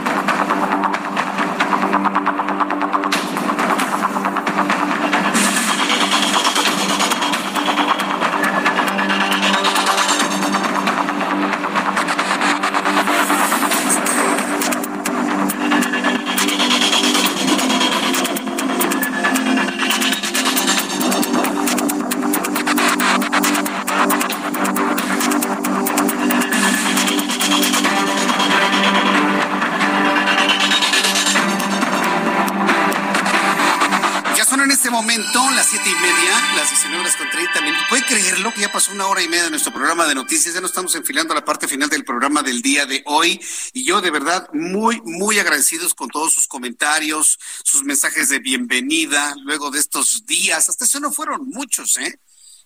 Una hora y media de nuestro programa de noticias. Ya nos estamos enfilando a la parte final del programa del día de hoy. Y yo de verdad muy, muy agradecidos con todos sus comentarios, sus mensajes de bienvenida luego de estos días. Hasta eso no fueron muchos, ¿eh?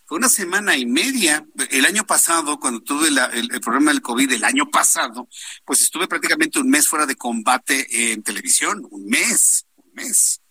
fue una semana y media. El año pasado, cuando tuve el, el, problema del COVID, el año pasado, pues estuve prácticamente un mes fuera de combate en televisión, un mes, un mes.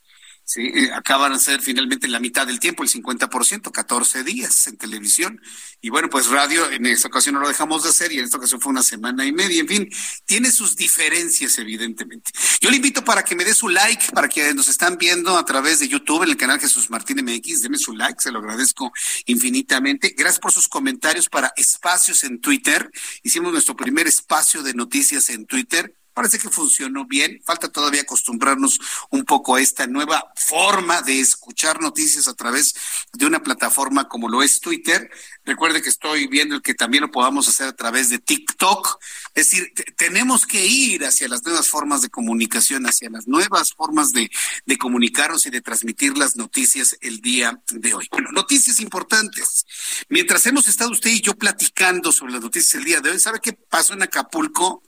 Sí, eh, acaban de ser finalmente la mitad del tiempo, el 50%, 14 días en televisión. Y bueno, pues radio en esta ocasión no lo dejamos de hacer y en esta ocasión fue una semana y media. En fin, tiene sus diferencias, evidentemente. Yo le invito para que me dé su like, para que nos están viendo a través de YouTube en el canal Jesús Martín MX. Deme su like, se lo agradezco infinitamente. Gracias por sus comentarios para espacios en Twitter. Hicimos nuestro primer espacio de noticias en Twitter Parece que funcionó bien. Falta todavía acostumbrarnos un poco a esta nueva forma de escuchar noticias a través de una plataforma como lo es Twitter. Recuerde que estoy viendo el que también lo podamos hacer a través de TikTok. Es decir, tenemos que ir hacia las nuevas formas de comunicación, hacia las nuevas formas de, de comunicarnos y de transmitir las noticias el día de hoy. Bueno, noticias importantes. Mientras hemos estado usted y yo platicando sobre las noticias el día de hoy, ¿sabe qué pasó en Acapulco?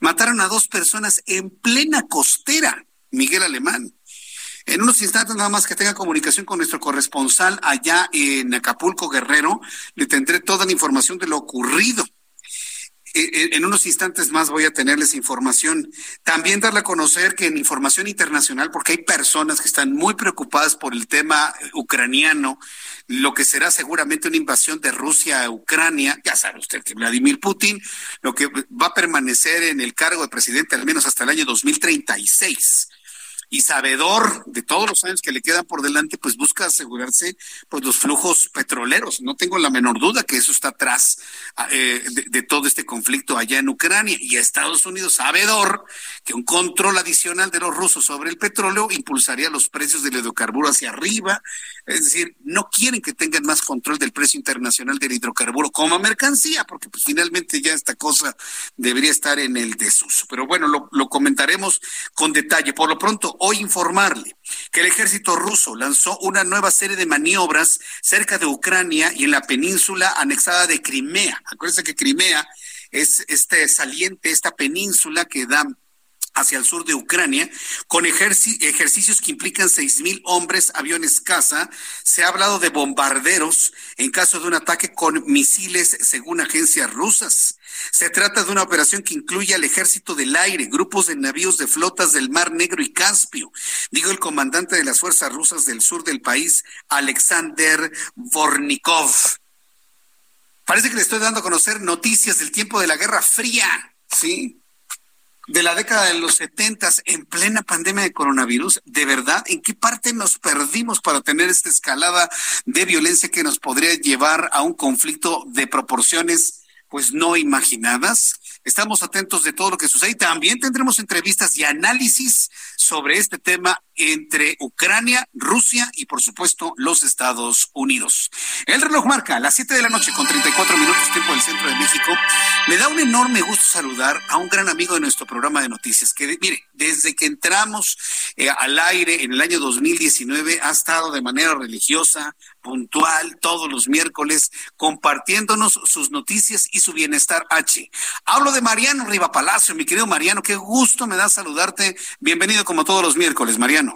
Mataron a dos personas en plena costera, Miguel Alemán. En unos instantes, nada más que tenga comunicación con nuestro corresponsal allá en Acapulco, Guerrero, le tendré toda la información de lo ocurrido. Eh, eh, en unos instantes más voy a tenerles información. También darle a conocer que en información internacional, porque hay personas que están muy preocupadas por el tema ucraniano, lo que será seguramente una invasión de Rusia a Ucrania. Ya sabe usted que Vladimir Putin, lo que va a permanecer en el cargo de presidente al menos hasta el año 2036 y sabedor de todos los años que le quedan por delante, pues busca asegurarse pues los flujos petroleros. No tengo la menor duda que eso está atrás ah, eh, de, de, todo este conflicto allá en Ucrania. Y Estados Unidos, sabedor un control adicional de los rusos sobre el petróleo impulsaría los precios del hidrocarburo hacia arriba. Es decir, no quieren que tengan más control del precio internacional del hidrocarburo como mercancía, porque pues finalmente ya esta cosa debería estar en el desuso. Pero bueno, lo, lo comentaremos con detalle. Por lo pronto, hoy informarle que el ejército ruso lanzó una nueva serie de maniobras cerca de Ucrania y en la península anexada de Crimea. Acuérdense que Crimea es este saliente, esta península que da hacia el sur de Ucrania, con ejercicios que implican seis mil hombres, aviones caza. Se ha hablado de bombarderos en caso de un ataque con misiles, según agencias rusas. Se trata de una operación que incluye al ejército del aire, grupos de navíos de flotas del Mar Negro y Caspio, dijo el comandante de las fuerzas rusas del sur del país, Alexander Vornikov. Parece que le estoy dando a conocer noticias del tiempo de la Guerra Fría, ¿sí? De la década de los setentas en plena pandemia de coronavirus, de verdad, ¿en qué parte nos perdimos para tener esta escalada de violencia que nos podría llevar a un conflicto de proporciones pues no imaginadas. Estamos atentos de todo lo que sucede también tendremos entrevistas y análisis sobre este tema entre Ucrania, Rusia y por supuesto los Estados Unidos. El reloj marca las 7 de la noche con 34 minutos tiempo del centro de México. Me da un enorme gusto saludar a un gran amigo de nuestro programa de noticias que, mire, desde que entramos eh, al aire en el año 2019 ha estado de manera religiosa, puntual, todos los miércoles, compartiéndonos sus noticias y su bienestar H. Hablo de Mariano Riva Palacio, mi querido Mariano, qué gusto me da saludarte. Bienvenido como todos los miércoles, Mariano.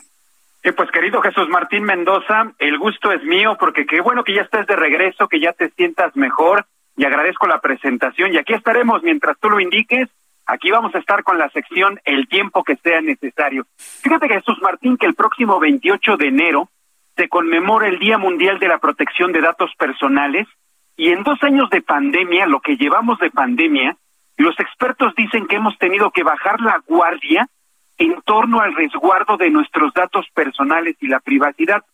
Eh, pues querido Jesús Martín Mendoza, el gusto es mío porque qué bueno que ya estés de regreso, que ya te sientas mejor y agradezco la presentación y aquí estaremos mientras tú lo indiques. Aquí vamos a estar con la sección El tiempo que sea necesario. Fíjate Jesús Martín que el próximo 28 de enero se conmemora el Día Mundial de la Protección de Datos Personales y en dos años de pandemia, lo que llevamos de pandemia, los expertos dicen que hemos tenido que bajar la guardia en torno al resguardo de nuestros datos personales y la privacidad.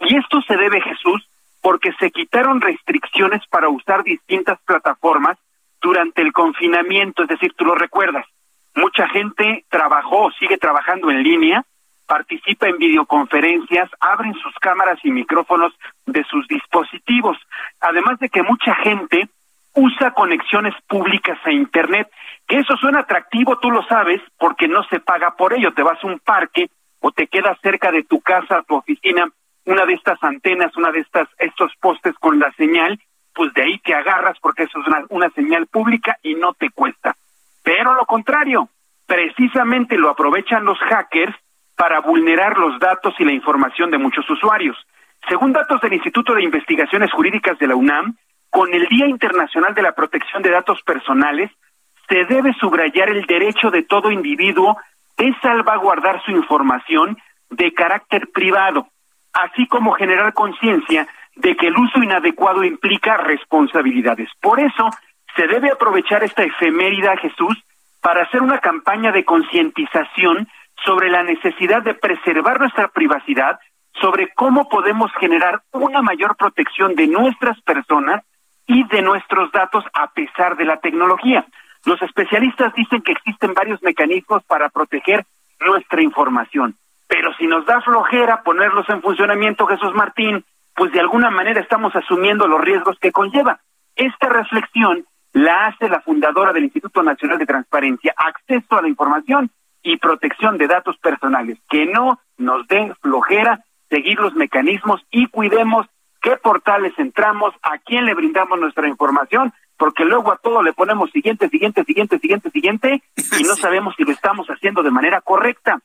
Y esto se debe, Jesús, porque se quitaron restricciones para usar distintas plataformas durante el confinamiento, es decir, tú lo recuerdas, mucha gente trabajó, sigue trabajando en línea, participa en videoconferencias, abren sus cámaras y micrófonos de sus dispositivos, además de que mucha gente usa conexiones públicas a Internet que eso suena atractivo, tú lo sabes, porque no se paga por ello. Te vas a un parque o te quedas cerca de tu casa, tu oficina, una de estas antenas, una de estas estos postes con la señal, pues de ahí te agarras porque eso es una, una señal pública y no te cuesta. Pero lo contrario, precisamente lo aprovechan los hackers para vulnerar los datos y la información de muchos usuarios. Según datos del Instituto de Investigaciones Jurídicas de la UNAM, con el Día Internacional de la Protección de Datos Personales, se debe subrayar el derecho de todo individuo de salvaguardar su información de carácter privado, así como generar conciencia de que el uso inadecuado implica responsabilidades. Por eso, se debe aprovechar esta efemérida, Jesús, para hacer una campaña de concientización sobre la necesidad de preservar nuestra privacidad, sobre cómo podemos generar una mayor protección de nuestras personas y de nuestros datos a pesar de la tecnología. Los especialistas dicen que existen varios mecanismos para proteger nuestra información, pero si nos da flojera ponerlos en funcionamiento, Jesús Martín, pues de alguna manera estamos asumiendo los riesgos que conlleva. Esta reflexión la hace la fundadora del Instituto Nacional de Transparencia, Acceso a la Información y Protección de Datos Personales. Que no nos den flojera seguir los mecanismos y cuidemos qué portales entramos, a quién le brindamos nuestra información, porque luego a todo le ponemos siguiente, siguiente, siguiente, siguiente, siguiente, y no sabemos si lo estamos haciendo de manera correcta.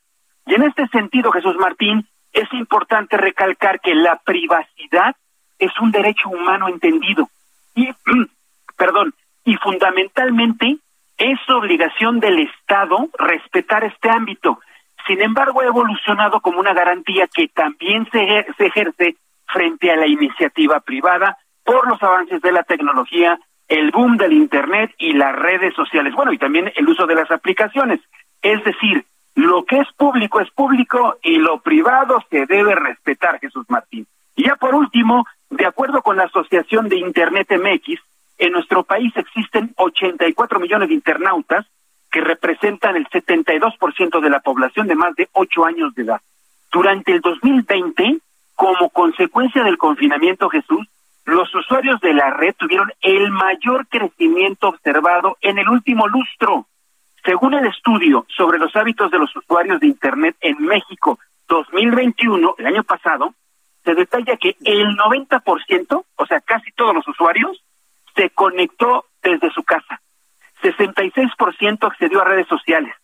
Y en este sentido, Jesús Martín, es importante recalcar que la privacidad es un derecho humano entendido. Y, perdón, y fundamentalmente es obligación del Estado respetar este ámbito. Sin embargo, ha evolucionado como una garantía que también se, ejerce frente a la iniciativa privada por los avances de la tecnología, el boom del Internet y las redes sociales. Bueno, y también el uso de las aplicaciones. Es decir, lo que es público es público y lo privado se debe respetar, Jesús Martín. Y ya por último, de acuerdo con la Asociación de Internet MX, en nuestro país existen 84 millones de internautas que representan el 72% de la población de más de 8 años de edad. Durante el 2020, como consecuencia del confinamiento Jesús, los usuarios de la red tuvieron el mayor crecimiento observado en el último lustro. Según el estudio sobre los hábitos de los usuarios de Internet en México 2021, el año pasado, se detalla que el 90%, o sea, casi todos los usuarios, se conectó desde su casa. 66% accedió a redes sociales,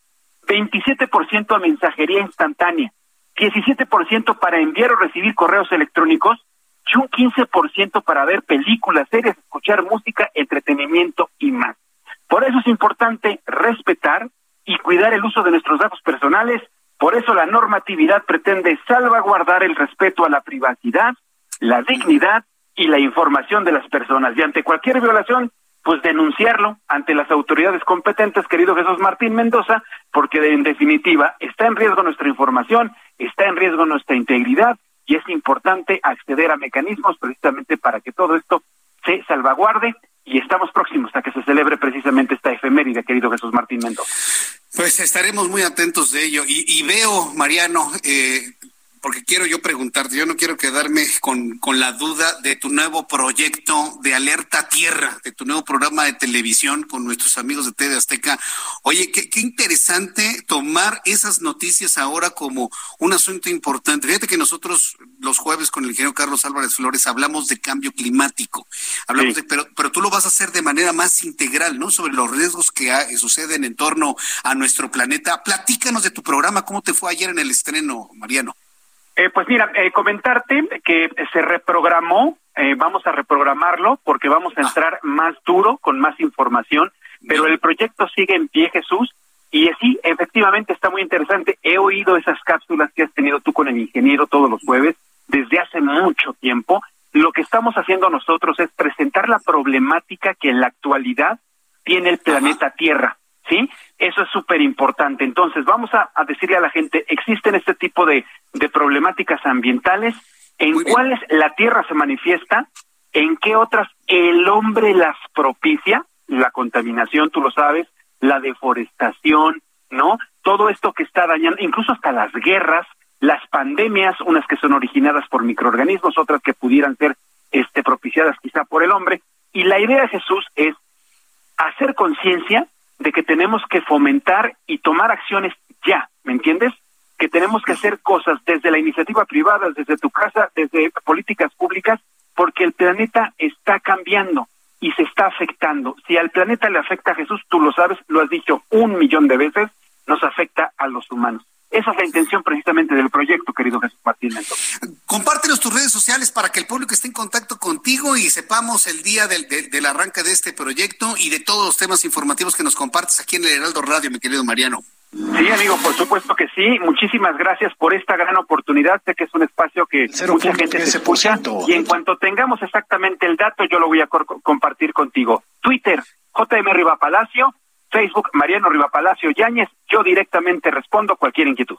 27% a mensajería instantánea, 17% para enviar o recibir correos electrónicos y un 15% para ver películas, series, escuchar música, entretenimiento y más. Por eso es importante respetar y cuidar el uso de nuestros datos personales. Por eso la normatividad pretende salvaguardar el respeto a la privacidad, la dignidad y la información de las personas. Y ante cualquier violación, pues denunciarlo ante las autoridades competentes, querido Jesús Martín Mendoza, porque en definitiva está en riesgo nuestra información, está en riesgo nuestra integridad y es importante acceder a mecanismos precisamente para que todo esto se salvaguarde y estamos próximos a que se celebre precisamente esta efeméride, querido Jesús Martín Mendoza. Pues estaremos muy atentos de ello y, y veo, Mariano, eh, porque quiero yo preguntarte, yo no quiero quedarme con, con la duda de tu nuevo proyecto de Alerta Tierra, de tu nuevo programa de televisión con nuestros amigos de TV Azteca. Oye, qué, qué interesante tomar esas noticias ahora como un asunto importante. Fíjate que nosotros los jueves con el ingeniero Carlos Álvarez Flores hablamos de cambio climático, hablamos de, pero, pero tú lo vas a hacer de manera más integral, ¿no? Sobre los riesgos que suceden en torno a nuestro planeta. Platícanos de tu programa, ¿cómo te fue ayer en el estreno, Mariano? Eh, pues mira, eh, comentarte que se reprogramó, eh, vamos a reprogramarlo porque vamos a entrar más duro, con más información, pero el proyecto sigue en pie, Jesús, y sí, efectivamente está muy interesante. He oído esas cápsulas que has tenido tú con el ingeniero todos los jueves desde hace mucho tiempo. Lo que estamos haciendo nosotros es presentar la problemática que en la actualidad tiene el planeta Tierra. ¿sí? Eso es súper importante. Entonces, vamos a, decirle a la gente, existen este tipo de, de problemáticas ambientales, en cuáles la Tierra se manifiesta, en qué otras el hombre las propicia, la contaminación, tú lo sabes, la deforestación, ¿no? Todo esto que está dañando, incluso hasta las guerras, las pandemias, unas que son originadas por microorganismos, otras que pudieran ser este propiciadas quizá por el hombre. Y la idea, Jesús, es hacer conciencia de que tenemos que fomentar y tomar acciones ya, ¿me entiendes? Que tenemos que hacer cosas desde la iniciativa privada, desde tu casa, desde políticas públicas, porque el planeta está cambiando y se está afectando. Si al planeta le afecta a Jesús, tú lo sabes, lo has dicho un millón de veces, nos afecta a los humanos. Esa es la intención precisamente del proyecto, querido Jesús Martín Compártenos tus redes sociales para que el público esté en contacto contigo y sepamos el día del, del, arranque de este proyecto y de todos los temas informativos que nos compartes aquí en el Heraldo Radio, mi querido Mariano. Sí, amigo, por supuesto que sí. Muchísimas gracias por esta gran oportunidad. Sé que es un espacio que mucha gente se escucha. Y en cuanto tengamos exactamente el dato, yo lo voy a compartir contigo. Twitter, JM Riva Palacio, Facebook, Mariano Riva Palacio Yáñez. Yo directamente respondo cualquier inquietud.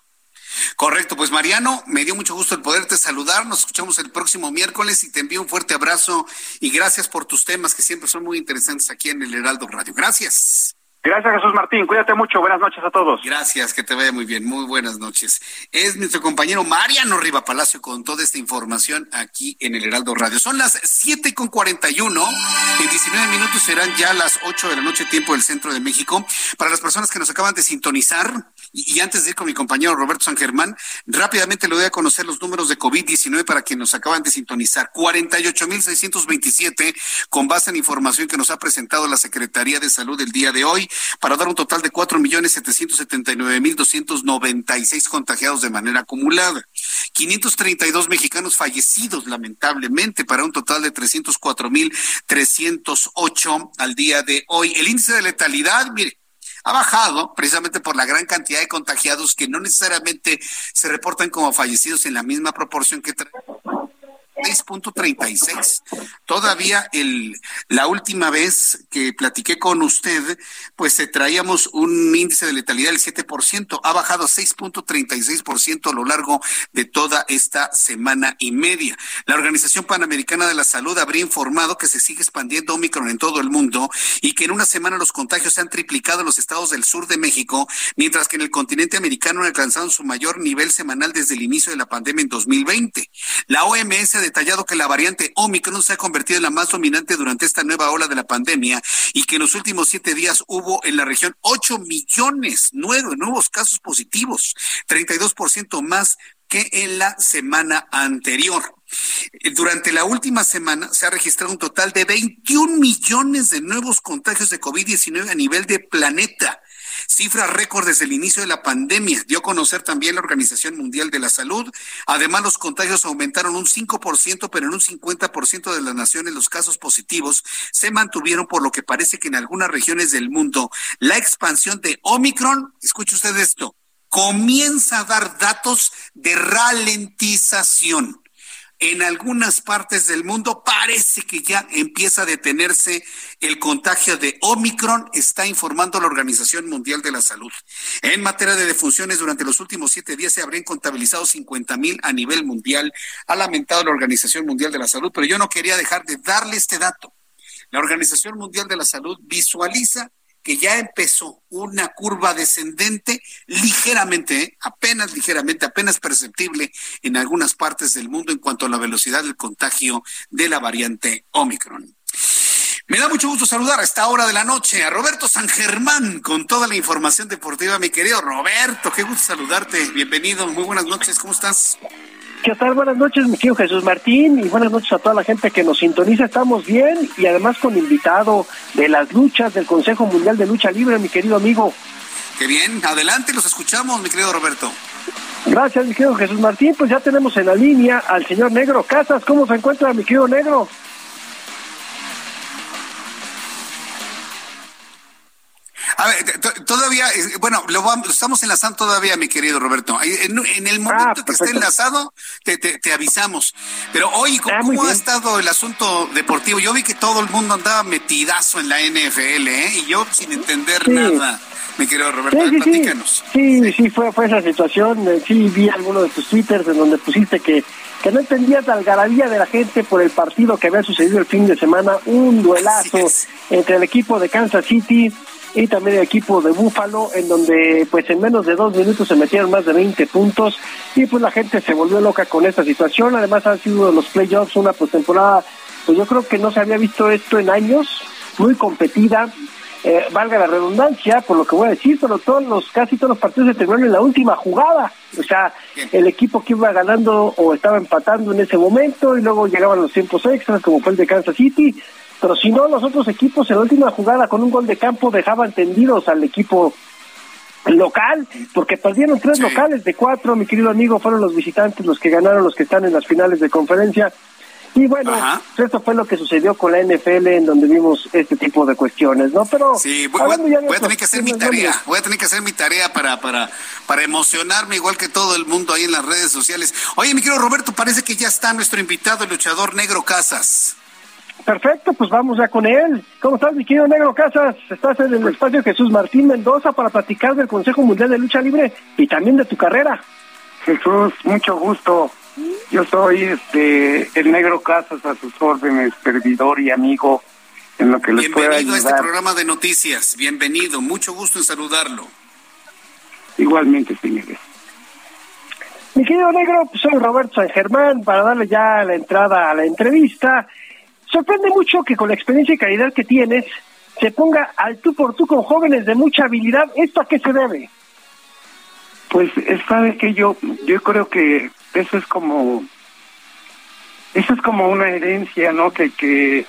Correcto, pues Mariano, me dio mucho gusto el poderte saludar. Nos escuchamos el próximo miércoles y te envío un fuerte abrazo y gracias por tus temas que siempre son muy interesantes aquí en el Heraldo Radio. Gracias. Gracias, Jesús Martín. Cuídate mucho. Buenas noches a todos. Gracias, que te vaya muy bien. Muy buenas noches. Es nuestro compañero Mariano Riva Palacio con toda esta información aquí en el Heraldo Radio. Son las siete con cuarenta y uno. En 19 minutos serán ya las 8 de la noche, tiempo del centro de México. Para las personas que nos acaban de sintonizar, y, antes de ir con mi compañero Roberto San Germán, rápidamente le doy a conocer los números de COVID-19 para quienes nos acaban de sintonizar. 48.627 con base en información que nos ha presentado la Secretaría de Salud el día de hoy para dar un total de 4.779.296 contagiados de manera acumulada. 532 mexicanos fallecidos, lamentablemente, para un total de 304.308 al día de hoy. El índice de letalidad, mire, ha bajado precisamente por la gran cantidad de contagiados que no necesariamente se reportan como fallecidos en la misma proporción que 6.36. Todavía el, la última vez que platiqué con usted, pues traíamos un índice de letalidad del 7%, ha bajado a 6.36% a lo largo de toda esta semana y media. La Organización Panamericana de la Salud habría informado que se sigue expandiendo Omicron en todo el mundo y que en una semana los contagios se han triplicado en los estados del sur de México, mientras que en el continente americano han alcanzado su mayor nivel semanal desde el inicio de la pandemia en 2020. La OMS de detallado que la variante Omicron se ha convertido en la más dominante durante esta nueva ola de la pandemia y que en los últimos siete días hubo en la región ocho millones nueve nuevos casos positivos, 32% más que en la semana anterior. Durante la última semana se ha registrado un total de 21 millones de nuevos contagios de COVID-19 a nivel de planeta cifra récord desde el inicio de la pandemia. Dio a conocer también la Organización Mundial de la Salud. Además, los contagios aumentaron un 5%, pero en un 50% de las naciones los casos positivos se mantuvieron, por lo que parece que en algunas regiones del mundo la expansión de Omicron, escuche usted esto, comienza a dar datos de ralentización en algunas partes del mundo parece que ya empieza a detenerse el contagio de Omicron, está informando la Organización Mundial de la Salud. En materia de defunciones, durante los últimos siete días se habrían contabilizado 50 mil a nivel mundial, ha lamentado la Organización Mundial de la Salud, pero yo no quería dejar de darle este dato. La Organización Mundial de la Salud visualiza que ya empezó una curva descendente ligeramente, ¿eh? apenas ligeramente, apenas perceptible en algunas partes del mundo en cuanto a la velocidad del contagio de la variante Omicron. Me da mucho gusto saludar a esta hora de la noche a Roberto San Germán con toda la información deportiva. Mi querido Roberto, qué gusto saludarte. Bienvenido, muy buenas noches, ¿cómo estás? ¿Qué tal? Buenas noches, mi querido Jesús Martín, y buenas noches a toda la gente que nos sintoniza. Estamos bien y además con invitado de las luchas del Consejo Mundial de Lucha Libre, mi querido amigo. Qué bien, adelante, los escuchamos, mi querido Roberto. Gracias, mi querido Jesús Martín. Pues ya tenemos en la línea al señor Negro Casas. ¿Cómo se encuentra, mi querido Negro? A ver, todavía, bueno, lo, estamos enlazando todavía, mi querido Roberto. En, el momento ah, que esté enlazado, te, avisamos. Pero hoy, ah, ¿cómo, ha estado el asunto deportivo? Yo vi que todo el mundo andaba metidazo en la NFL, ¿eh? Y yo sin entender nada. Mi querido Roberto, sí, platícanos. Sí, sí, fue, fue esa situación. Eh, sí, vi alguno de tus twitters en donde pusiste que, que no entendías la algarabía de la gente por el partido que había sucedido el fin de semana. Un duelazo entre el equipo de Kansas City y también el equipo de Búfalo, en donde pues en menos de dos minutos se metieron más de 20 puntos y pues la gente se volvió loca con esta situación. Además han sido los playoffs una postemporada, pues yo creo que no se había visto esto en años, muy competida. Eh, valga la redundancia por lo que voy a decir, pero todos los casi todos los partidos se terminaron en la última jugada, o sea, el equipo que iba ganando o estaba empatando en ese momento y luego llegaban los tiempos extras como fue el de Kansas City, pero si no, los otros equipos en la última jugada con un gol de campo dejaban tendidos al equipo local, porque perdieron tres locales de cuatro, mi querido amigo, fueron los visitantes los que ganaron, los que están en las finales de conferencia. Y bueno, pues esto fue lo que sucedió con la NFL en donde vimos este tipo de cuestiones, ¿no? Pero sí, voy, voy a tener que hacer mi tarea, voy a tener que hacer mi tarea para, para, para emocionarme igual que todo el mundo ahí en las redes sociales. Oye, mi querido Roberto, parece que ya está nuestro invitado, el luchador Negro Casas. Perfecto, pues vamos ya con él. ¿Cómo estás, mi querido Negro Casas? Estás en el espacio Jesús Martín Mendoza para platicar del Consejo Mundial de Lucha Libre y también de tu carrera. Jesús, mucho gusto. Yo soy este el Negro Casas a sus órdenes, servidor y amigo en lo que les pueda ayudar. Bienvenido a este programa de noticias. Bienvenido. Mucho gusto en saludarlo. Igualmente, señores. Mi querido Negro, pues soy Roberto San Germán para darle ya la entrada a la entrevista. Sorprende mucho que con la experiencia y calidad que tienes se ponga al tú por tú con jóvenes de mucha habilidad. ¿Esto a qué se debe? Pues sabe que yo yo creo que eso es como eso es como una herencia, ¿no? Que que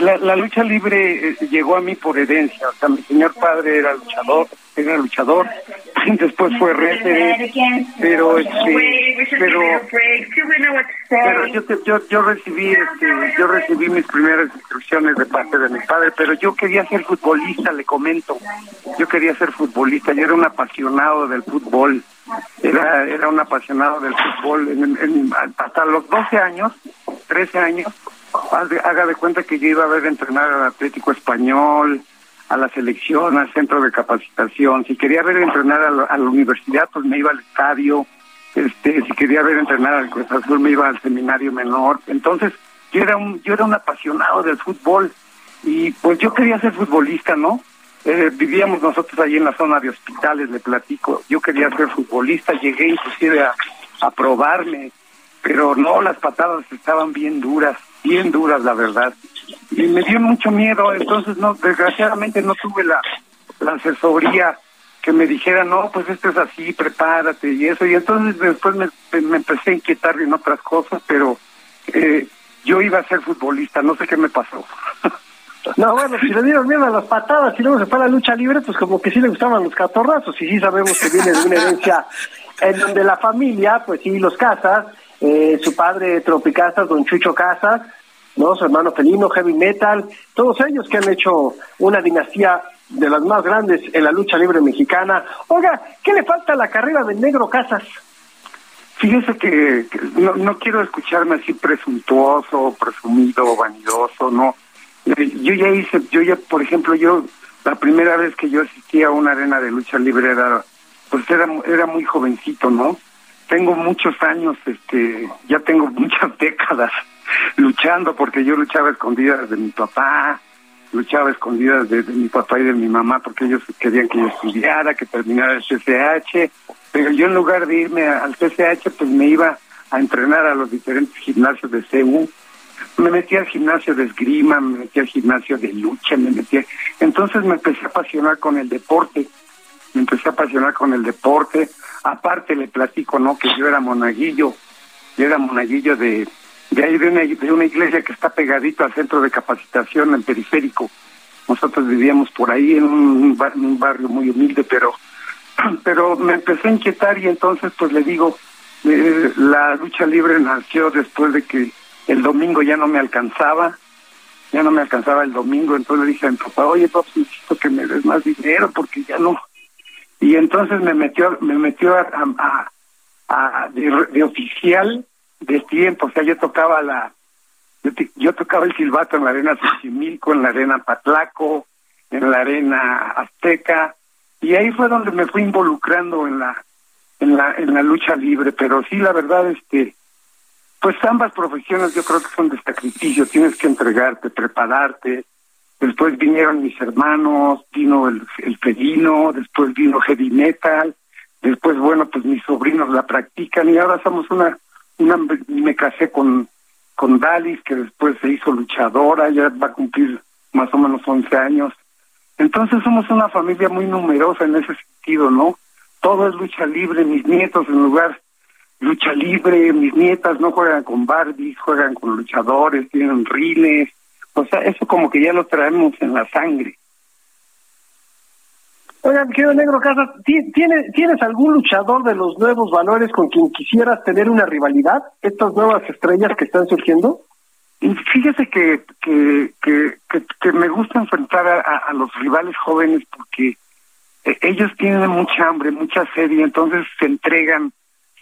la, la lucha libre eh, llegó a mí por herencia. O sea, mi señor padre era luchador, era luchador, después fue referee, pero este, pero, pero yo, yo yo recibí este, yo recibí mis primeras instrucciones de parte de mi padre, pero yo quería ser futbolista, le comento, yo quería ser futbolista, yo era un apasionado del fútbol, era era un apasionado del fútbol, hasta los 12 años, 13 años, haga de cuenta que yo iba a ver entrenar al Atlético Español, a la selección, al centro de capacitación. Si quería ver entrenar a la, universidad, pues me iba al estadio. Este, si quería ver entrenar al Cruz Azul, me iba al seminario menor. Entonces, yo era un, yo era un apasionado del fútbol y pues yo quería ser futbolista, ¿no? Eh, vivíamos nosotros ahí en la zona de hospitales, le platico. Yo quería ser futbolista, llegué inclusive a, a probarme, pero no, las patadas estaban bien duras bien duras, la verdad. Y me dio mucho miedo, entonces no, desgraciadamente no tuve la, la asesoría que me dijera, no, pues esto es así, prepárate y eso. Y entonces después me, me empecé a inquietar en otras cosas, pero eh, yo iba a ser futbolista, no sé qué me pasó. No, bueno, si le dieron miedo a las patadas y luego se fue a la lucha libre, pues como que sí le gustaban los catorrazos y sí sabemos que viene de una herencia en donde la familia, pues sí, los casas, eh, su padre Tropicasas, don Chucho Casas, ¿no? su hermano Felino, Heavy Metal, todos ellos que han hecho una dinastía de las más grandes en la lucha libre mexicana. Oiga, ¿qué le falta a la carrera del negro Casas? Fíjese que, no, no, quiero escucharme así presuntuoso, presumido, vanidoso, no. Eh, yo ya hice, yo ya, por ejemplo, yo, la primera vez que yo asistí a una arena de lucha libre era, pues era, era muy jovencito, ¿no? Tengo muchos años, este, ya tengo muchas décadas luchando porque yo luchaba escondidas de mi papá, luchaba escondidas de, mi papá y de mi mamá porque ellos querían que yo estudiara, que terminara el CCH, pero yo en lugar de irme al CCH pues me iba a entrenar a los diferentes gimnasios de CU, me metí al gimnasio de esgrima, me metí al gimnasio de lucha, me metí, entonces me empecé a apasionar con el deporte, me empecé a apasionar con el deporte, Aparte le platico, ¿no? Que yo era monaguillo, yo era monaguillo de, de ahí de una, de una iglesia que está pegadito al centro de capacitación en periférico. Nosotros vivíamos por ahí en un, un barrio muy humilde, pero pero me empecé a inquietar y entonces pues le digo, eh, la lucha libre nació después de que el domingo ya no me alcanzaba, ya no me alcanzaba el domingo, entonces le dije a mi papá, oye, papá, necesito que me des más dinero porque ya no, y entonces me metió me metió a, a, de, oficial de tiempo, o sea, yo tocaba la yo, tocaba el silbato en la arena Xochimilco, en la arena Patlaco, en la arena Azteca, y ahí fue donde me fui involucrando en la en la en la lucha libre, pero sí la verdad este pues ambas profesiones yo creo que son de sacrificio, tienes que entregarte, prepararte, después vinieron mis hermanos, vino el, el Felino, después vino Heavy Metal, después, bueno, pues mis sobrinos la practican y ahora somos una, una me casé con, con Dalis, que después se hizo luchadora, ya va a cumplir más o menos 11 años. Entonces somos una familia muy numerosa en ese sentido, ¿no? Todo es lucha libre, mis nietos en lugar lucha libre, mis nietas no juegan con Barbies, juegan con luchadores, tienen rines, o sea, eso como que ya lo traemos en la sangre. Oigan, querido Negro Casas, ¿tienes, ¿tienes algún luchador de los nuevos valores con quien quisieras tener una rivalidad? ¿Estas nuevas estrellas que están surgiendo? Fíjese que, que, que, que, me gusta enfrentar a, a, los rivales jóvenes porque eh, ellos tienen mucha hambre, mucha sed y entonces se entregan,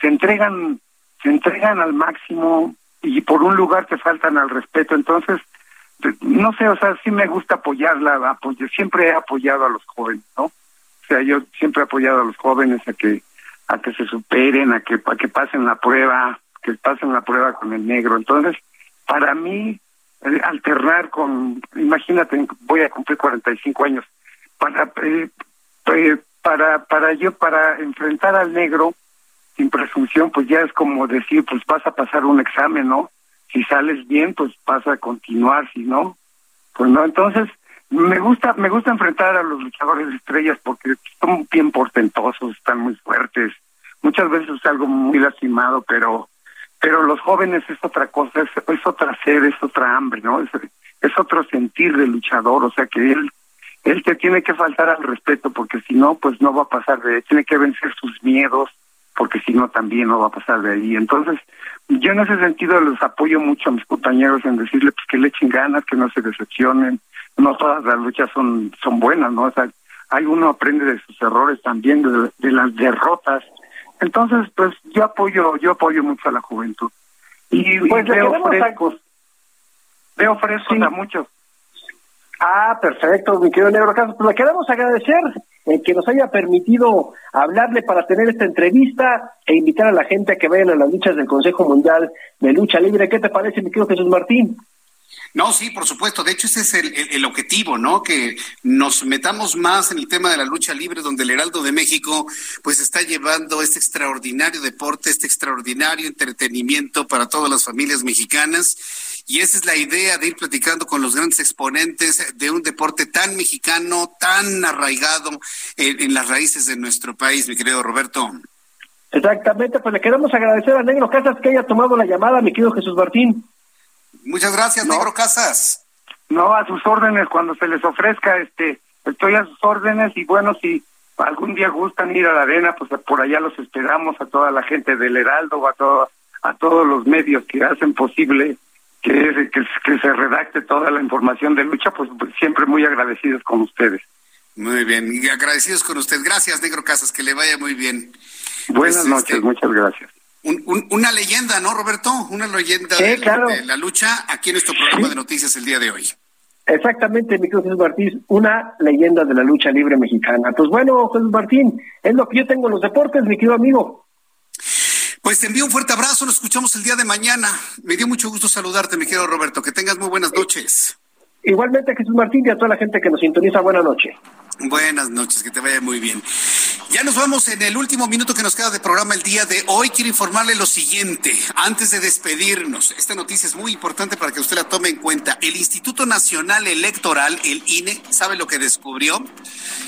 se entregan, se entregan al máximo y por un lugar te faltan al respeto. Entonces, no sé, o sea, sí me gusta apoyarla, apoyo, siempre he apoyado a los jóvenes, ¿no? O sea, yo siempre he apoyado a los jóvenes a que a que se superen, a que a que pasen la prueba, que pasen la prueba con el negro. Entonces, para mí alternar con, imagínate, voy a cumplir 45 años, para eh, eh, para para yo para enfrentar al negro sin presunción, pues ya es como decir, pues vas a pasar un examen, ¿no? Si sales bien, pues vas a continuar, si no, pues no. Entonces, me gusta me gusta enfrentar a los luchadores estrellas porque son bien portentosos, están muy fuertes. Muchas veces es algo muy lastimado, pero pero los jóvenes es otra cosa, es, es otra sed, es otra hambre, ¿no? Es, es otro sentir de luchador, o sea que él él te tiene que faltar al respeto porque si no, pues no va a pasar de, tiene que vencer sus miedos porque si no también no va a pasar de ahí. Entonces, yo en ese sentido los apoyo mucho a mis compañeros en decirle pues que le echen ganas, que no se decepcionen. No todas las luchas son son buenas, ¿no? O sea, hay uno aprende de sus errores también, de, de las derrotas entonces, pues yo apoyo, yo apoyo mucho a la juventud. Y, pues veo frescos, veo frescos a muchos. Ah, perfecto, mi querido Negro Caso. Pues le queremos agradecer que nos haya permitido hablarle para tener esta entrevista e invitar a la gente a que vayan a las luchas del Consejo Mundial de Lucha Libre. ¿Qué te parece, mi querido Jesús Martín? No, sí, por supuesto. De hecho, ese es el, objetivo, ¿no? Que nos metamos más en el tema de la lucha libre, donde el Heraldo de México, pues, está llevando este extraordinario deporte, este extraordinario entretenimiento para todas las familias mexicanas. Y esa es la idea de ir platicando con los grandes exponentes de un deporte tan mexicano, tan arraigado en, en las raíces de nuestro país, mi querido Roberto. Exactamente, pues le queremos agradecer a Negro Casas que haya tomado la llamada, mi querido Jesús Martín. Muchas gracias, Negro Casas. No, a sus órdenes cuando se les ofrezca, este, estoy a sus órdenes y bueno, si algún día gustan ir a la arena, pues por allá los esperamos a toda la gente del Heraldo, a todo, a todos los medios que hacen posible que, que, que se redacte toda la información de lucha, pues siempre muy agradecidos con ustedes. Muy bien, y agradecidos con usted. Gracias, Negro Casas, que le vaya muy bien. Buenas pues, noches, este, muchas gracias una leyenda, ¿no, Roberto? Una leyenda de, la lucha aquí en nuestro programa de noticias el día de hoy. Exactamente, mi querido Jesús Martín, una leyenda de la lucha libre mexicana. Pues bueno, Jesús Martín, es lo que yo tengo en los deportes, mi querido amigo. Pues te envío un fuerte abrazo, nos escuchamos el día de mañana. Me dio mucho gusto saludarte, mi querido Roberto. Que tengas muy buenas noches. Igualmente, Jesús Martín, y a toda la gente que nos sintoniza, buena noche. Buenas noches, que te vaya muy bien. Ya nos vamos en el último minuto que nos queda de programa el día de hoy. Quiero informarle lo siguiente, antes de despedirnos. Esta noticia es muy importante para que usted la tome en cuenta. El Instituto Nacional Electoral, el INE, ¿sabe lo que descubrió?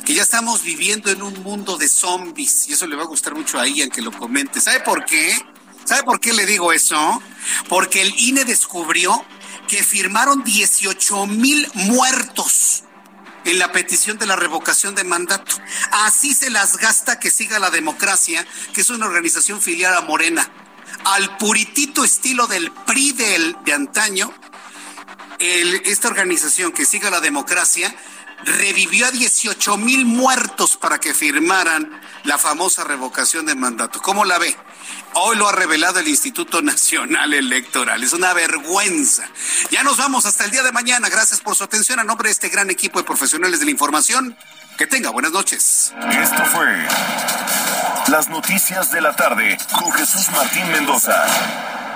Que ya estamos viviendo en un mundo de zombies. Y eso le va a gustar mucho a Ian que lo comente. ¿Sabe por qué? ¿Sabe por qué le digo eso? Porque el INE descubrió que firmaron 18 mil muertos en la petición de la revocación de mandato. Así se las gasta que siga la democracia, que es una organización filial a Morena. Al puritito estilo del PRI de antaño, esta organización que siga la democracia revivió a 18 mil muertos para que firmaran la famosa revocación de mandato. ¿Cómo la ve? Hoy lo ha revelado el Instituto Nacional Electoral. Es una vergüenza. Ya nos vamos hasta el día de mañana. Gracias por su atención. A nombre de este gran equipo de profesionales de la información, que tenga buenas noches. Esto fue Las Noticias de la Tarde con Jesús Martín Mendoza.